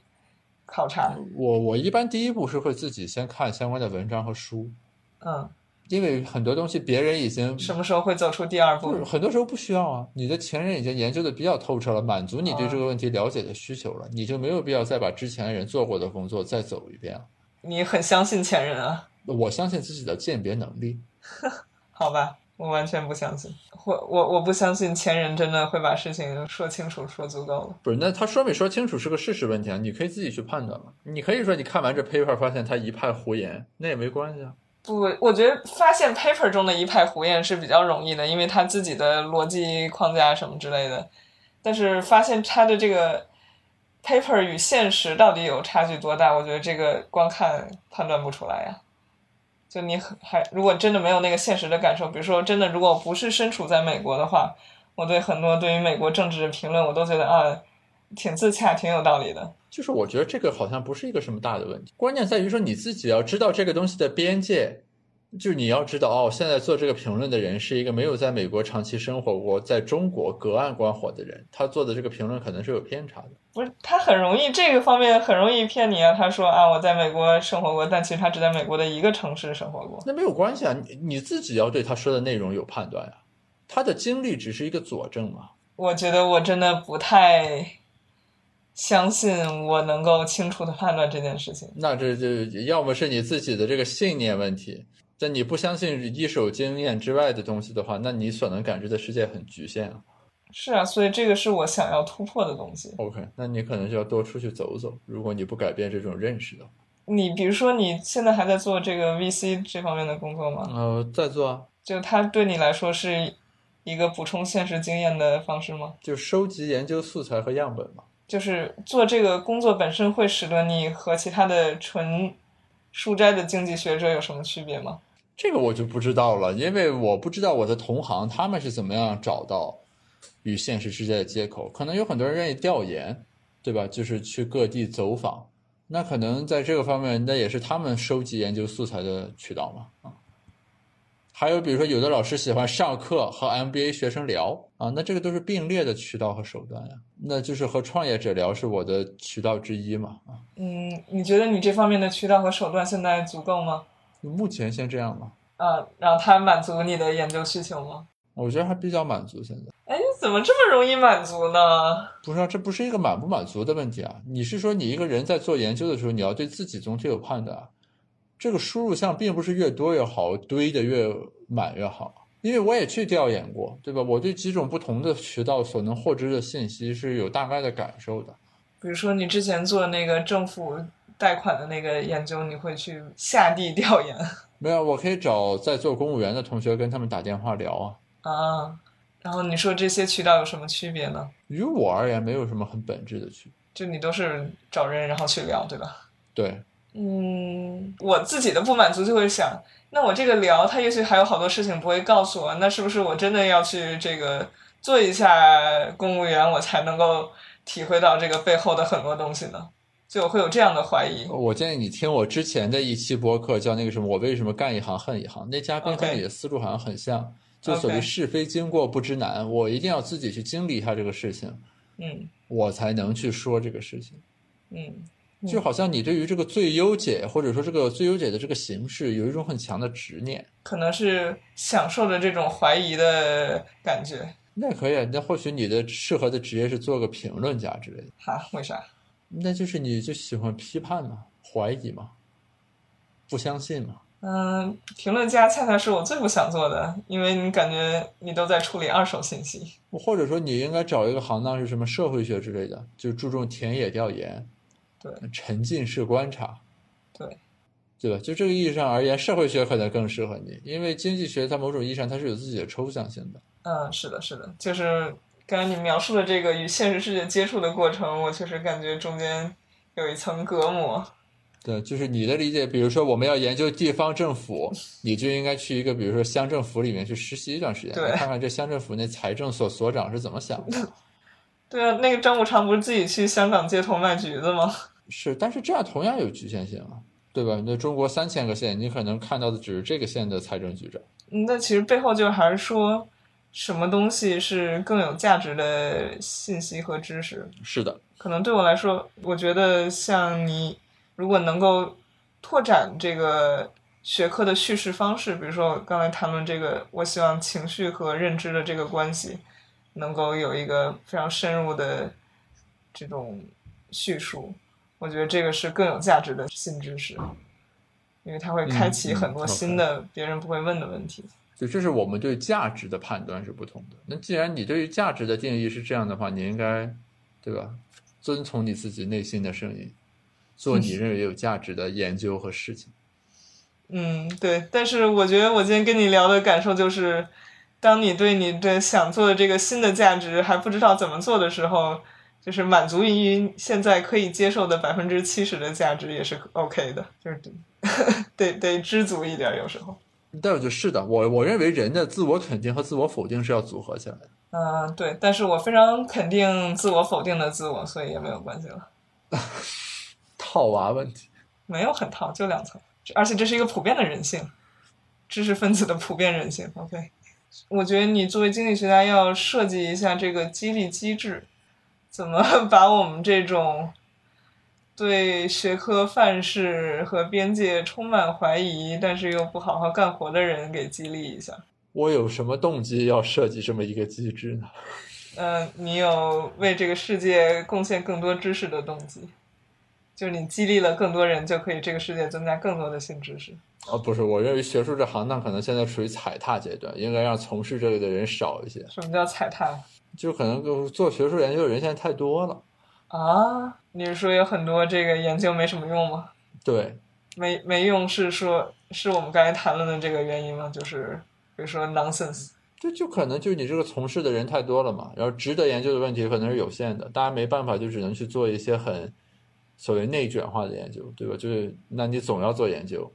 考察。我我一般第一步是会自己先看相关的文章和书，嗯，因为很多东西别人已经什么时候会走出第二步？很多时候不需要啊，你的前人已经研究的比较透彻了，满足你对啊这个问题了解的需求了，你就没有必要再把之前人做过的工作再走一遍了。你很相信前人啊？我相信自己的鉴别能力，好吧，我完全不相信。我我我不相信前人真的会把事情说清楚、说足够了。不是？那他说没说清楚是个事实问题啊，你可以自己去判断嘛。你可以说你看完这 paper 发现他一派胡言，那也没关系啊。不，我觉得发现 paper 中的一派胡言是比较容易的，因为他自己的逻辑框架什么之类的。但是发现他的这个 paper 与现实到底有差距多大，我觉得这个光看判断不出来呀。就你很还如果真的没有那个现实的感受，比如说真的如果不是身处在美国的话，我对很多对于美国政治的评论，我都觉得啊，挺自洽，挺有道理的。就是我觉得这个好像不是一个什么大的问题，关键在于说你自己要知道这个东西的边界，就是你要知道哦，现在做这个评论的人是一个没有在美国长期生活过，在中国隔岸观火的人，他做的这个评论可能是有偏差的。不是，他很容易这个方面很容易骗你啊。他说啊，我在美国生活过，但其实他只在美国的一个城市生活过。那没有关系啊，你你自己要对他说的内容有判断呀、他的经历只是一个佐证嘛。我觉得我真的不太相信我能够清楚的判断这件事情。那这就要么是你自己的这个信念问题，在你不相信一手经验之外的东西的话，那你所能感知的世界很局限啊。是啊，所以这个是我想要突破的东西。OK，那你可能就要多出去走走。如果你不改变这种认识的话，你比如说你现在还在做这个 VC 这方面的工作吗？呃，在做啊，就它对你来说是一个补充现实经验的方式吗？就收集研究素材和样本嘛。就是做这个工作本身会使得你和其他的纯书斋的经济学者有什么区别吗？这个我就不知道了，因为我不知道我的同行他们是怎么样找到与现实世界的接口。可能有很多人愿意调研，对吧？就是去各地走访，那可能在这个方面，那也是他们收集研究素材的渠道嘛。啊，还有比如说，有的老师喜欢上课和 MBA 学生聊啊，那这个都是并列的渠道和手段呀。那就是和创业者聊是我的渠道之一嘛。啊，嗯，你觉得你这方面的渠道和手段现在足够吗？目前先这样吧。啊，然后它满足你的研究需求吗？我觉得还比较满足。现在，哎，怎么这么容易满足呢？不是啊，这不是一个满不满足的问题啊。你是说你一个人在做研究的时候，你要对自己总体有判断。这个输入项并不是越多越好，堆的越满越好。因为我也去调研过，对吧？我对几种不同的渠道所能获知的信息是有大概的感受的。比如说，你之前做那个政府贷款的那个研究，你会去下地调研？没有，我可以找在做公务员的同学跟他们打电话聊啊。啊，然后你说这些渠道有什么区别呢？于我而言，没有什么很本质的区别。就你都是找人然后去聊，对吧？对。嗯，我自己的不满足就会想，那我这个聊，他也许还有好多事情不会告诉我，那是不是我真的要去这个做一下公务员，我才能够体会到这个背后的很多东西呢？就我会有这样的怀疑。我建议你听我之前的一期播客，叫那个什么，我为什么干一行恨一行？那嘉宾和你的思路好像很像，就所谓是非经过不知难，我一定要自己去经历一下这个事情，嗯，我才能去说这个事情，嗯。就好像你对于这个最优解，或者说这个最优解的这个形式，有一种很强的执念，可能是享受着这种怀疑的感觉。那可以，那或许你的适合的职业是做个评论家之类的。哈？为啥？那就是你就喜欢批判嘛，怀疑嘛，不相信嘛。嗯，评论家恰恰是我最不想做的，因为你感觉你都在处理二手信息。或者说，你应该找一个行当是什么社会学之类的，就注重田野调研。对，沉浸式观察，对，对吧？就这个意义上而言，社会学可能更适合你，因为经济学在某种意义上它是有自己的抽象性的。嗯，是的，是的，就是刚才你描述的这个与现实世界接触的过程，我确实感觉中间有一层隔膜。对，就是你的理解，比如说我们要研究地方政府，你就应该去一个比如说乡政府里面去实习一段时间，看看这乡政府那财政所所长是怎么想的。对啊，那个张五常不是自己去香港街头卖橘子吗？是，但是这样同样有局限性啊，对吧？那中国三千个县，你可能看到的只是这个县的财政局长。那其实背后就还是说，什么东西是更有价值的信息和知识？是的，可能对我来说，我觉得像你，如果能够拓展这个学科的叙事方式，比如说刚才谈论这个，我希望情绪和认知的这个关系，能够有一个非常深入的这种叙述。我觉得这个是更有价值的新知识，因为它会开启很多新的别人不会问的问题。就这是我们对价值的判断是不同的。那既然你对于价值的定义是这样的话，你应该，对吧？遵从你自己内心的声音，做你 认为有价值的研究和事情。嗯，对。但是我觉得我今天跟你聊的感受就是，当你对你的想做的这个新的价值还不知道怎么做的时候。就是满足于现在可以接受的百分之七十的价值也是 OK 的，就是 得得知足一点，有时候。但我觉得是的，我我认为人的自我肯定和自我否定是要组合起来的。嗯，对，但是我非常肯定自我否定的自我，所以也没有关系了。套娃问题没有很套，就两层，而且这是一个普遍的人性，知识分子的普遍人性。OK，我觉得你作为经济学家要设计一下这个激励机制。怎么 把我们这种对学科范式和边界充满怀疑，但是又不好好干活的人给激励一下？我有什么动机要设计这么一个机制呢？嗯，你有为这个世界贡献更多知识的动机，就是你激励了更多人，就可以这个世界增加更多的新知识。哦，不是，我认为学术这行当可能现在处于踩踏阶段，应该让从事这个的人少一些。什么叫踩踏？就可能做学术研究的人现在太多了啊！你是说有很多这个研究没什么用吗？对，没没用是说，是我们刚才谈论的这个原因吗？就是比如说 nonsense。就就可能就你这个从事的人太多了嘛，然后值得研究的问题可能是有限的，大家没办法，就只能去做一些很所谓内卷化的研究，对吧？就是那你总要做研究，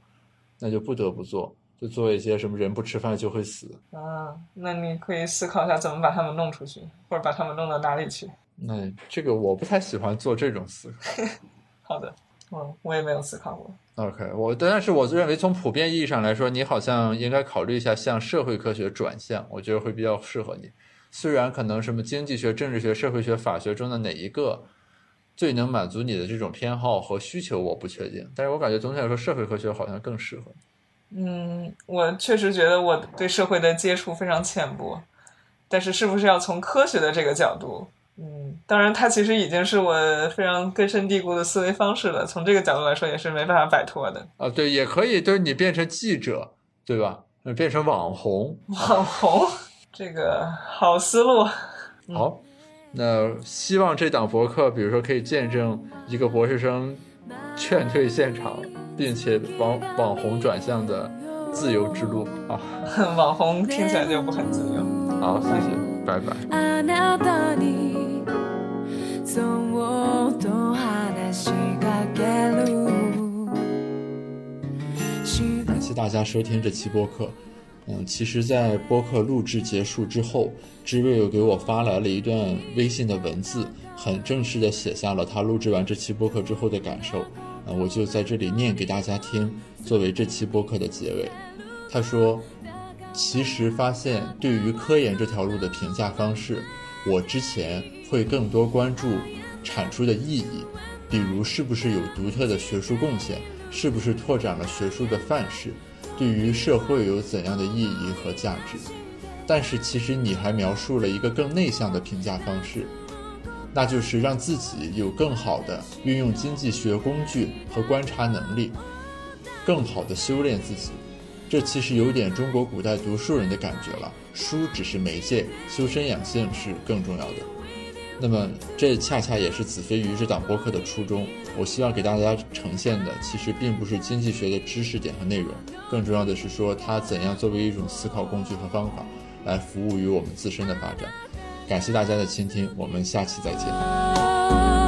那就不得不做，就做一些什么人不吃饭就会死，啊，那你可以思考一下怎么把他们弄出去，或者把他们弄到哪里去。那这个我不太喜欢做这种思考。好的，嗯，我也没有思考过。OK，我但是我认为从普遍意义上来说，你好像应该考虑一下向社会科学转向，我觉得会比较适合你。虽然可能什么经济学、政治学、社会学、法学中的哪一个最能满足你的这种偏好和需求，我不确定。但是我感觉总体来说，社会科学好像更适合你。嗯，我确实觉得我对社会的接触非常浅薄，但是是不是要从科学的这个角度？嗯，当然，它其实已经是我非常根深蒂固的思维方式了。从这个角度来说，也是没办法摆脱的。啊，对，也可以，就是你变成记者，对吧？呃变成网红。网红，这个好思路。好，那希望这档博客，比如说可以见证一个博士生劝退现场，并且往网红转向的自由之路啊！网红听起来就不很自由。好，谢谢，拜拜。あなたにそっと話しかける感谢大家收听这期播客。嗯，其实，在播客录制结束之后，知瑞又给我发来了一段微信的文字，很正式的写下了他录制完这期播客之后的感受。 啊，我就在这里念给大家听，作为这期播客的结尾。他说：“其实发现对于科研这条路的评价方式，我之前会更多关注产出的意义，比如是不是有独特的学术贡献，是不是拓展了学术的范式，对于社会有怎样的意义和价值。但是其实你还描述了一个更内向的评价方式，那就是让自己有更好的运用经济学工具和观察能力，更好的修炼自己。这其实有点中国古代读书人的感觉了，书只是媒介，修身养性是更重要的。那么，这恰恰也是子非鱼这档播客的初衷。我希望给大家呈现的，其实并不是经济学的知识点和内容，更重要的是说它怎样作为一种思考工具和方法，来服务于我们自身的发展。感谢大家的倾听，我们下期再见。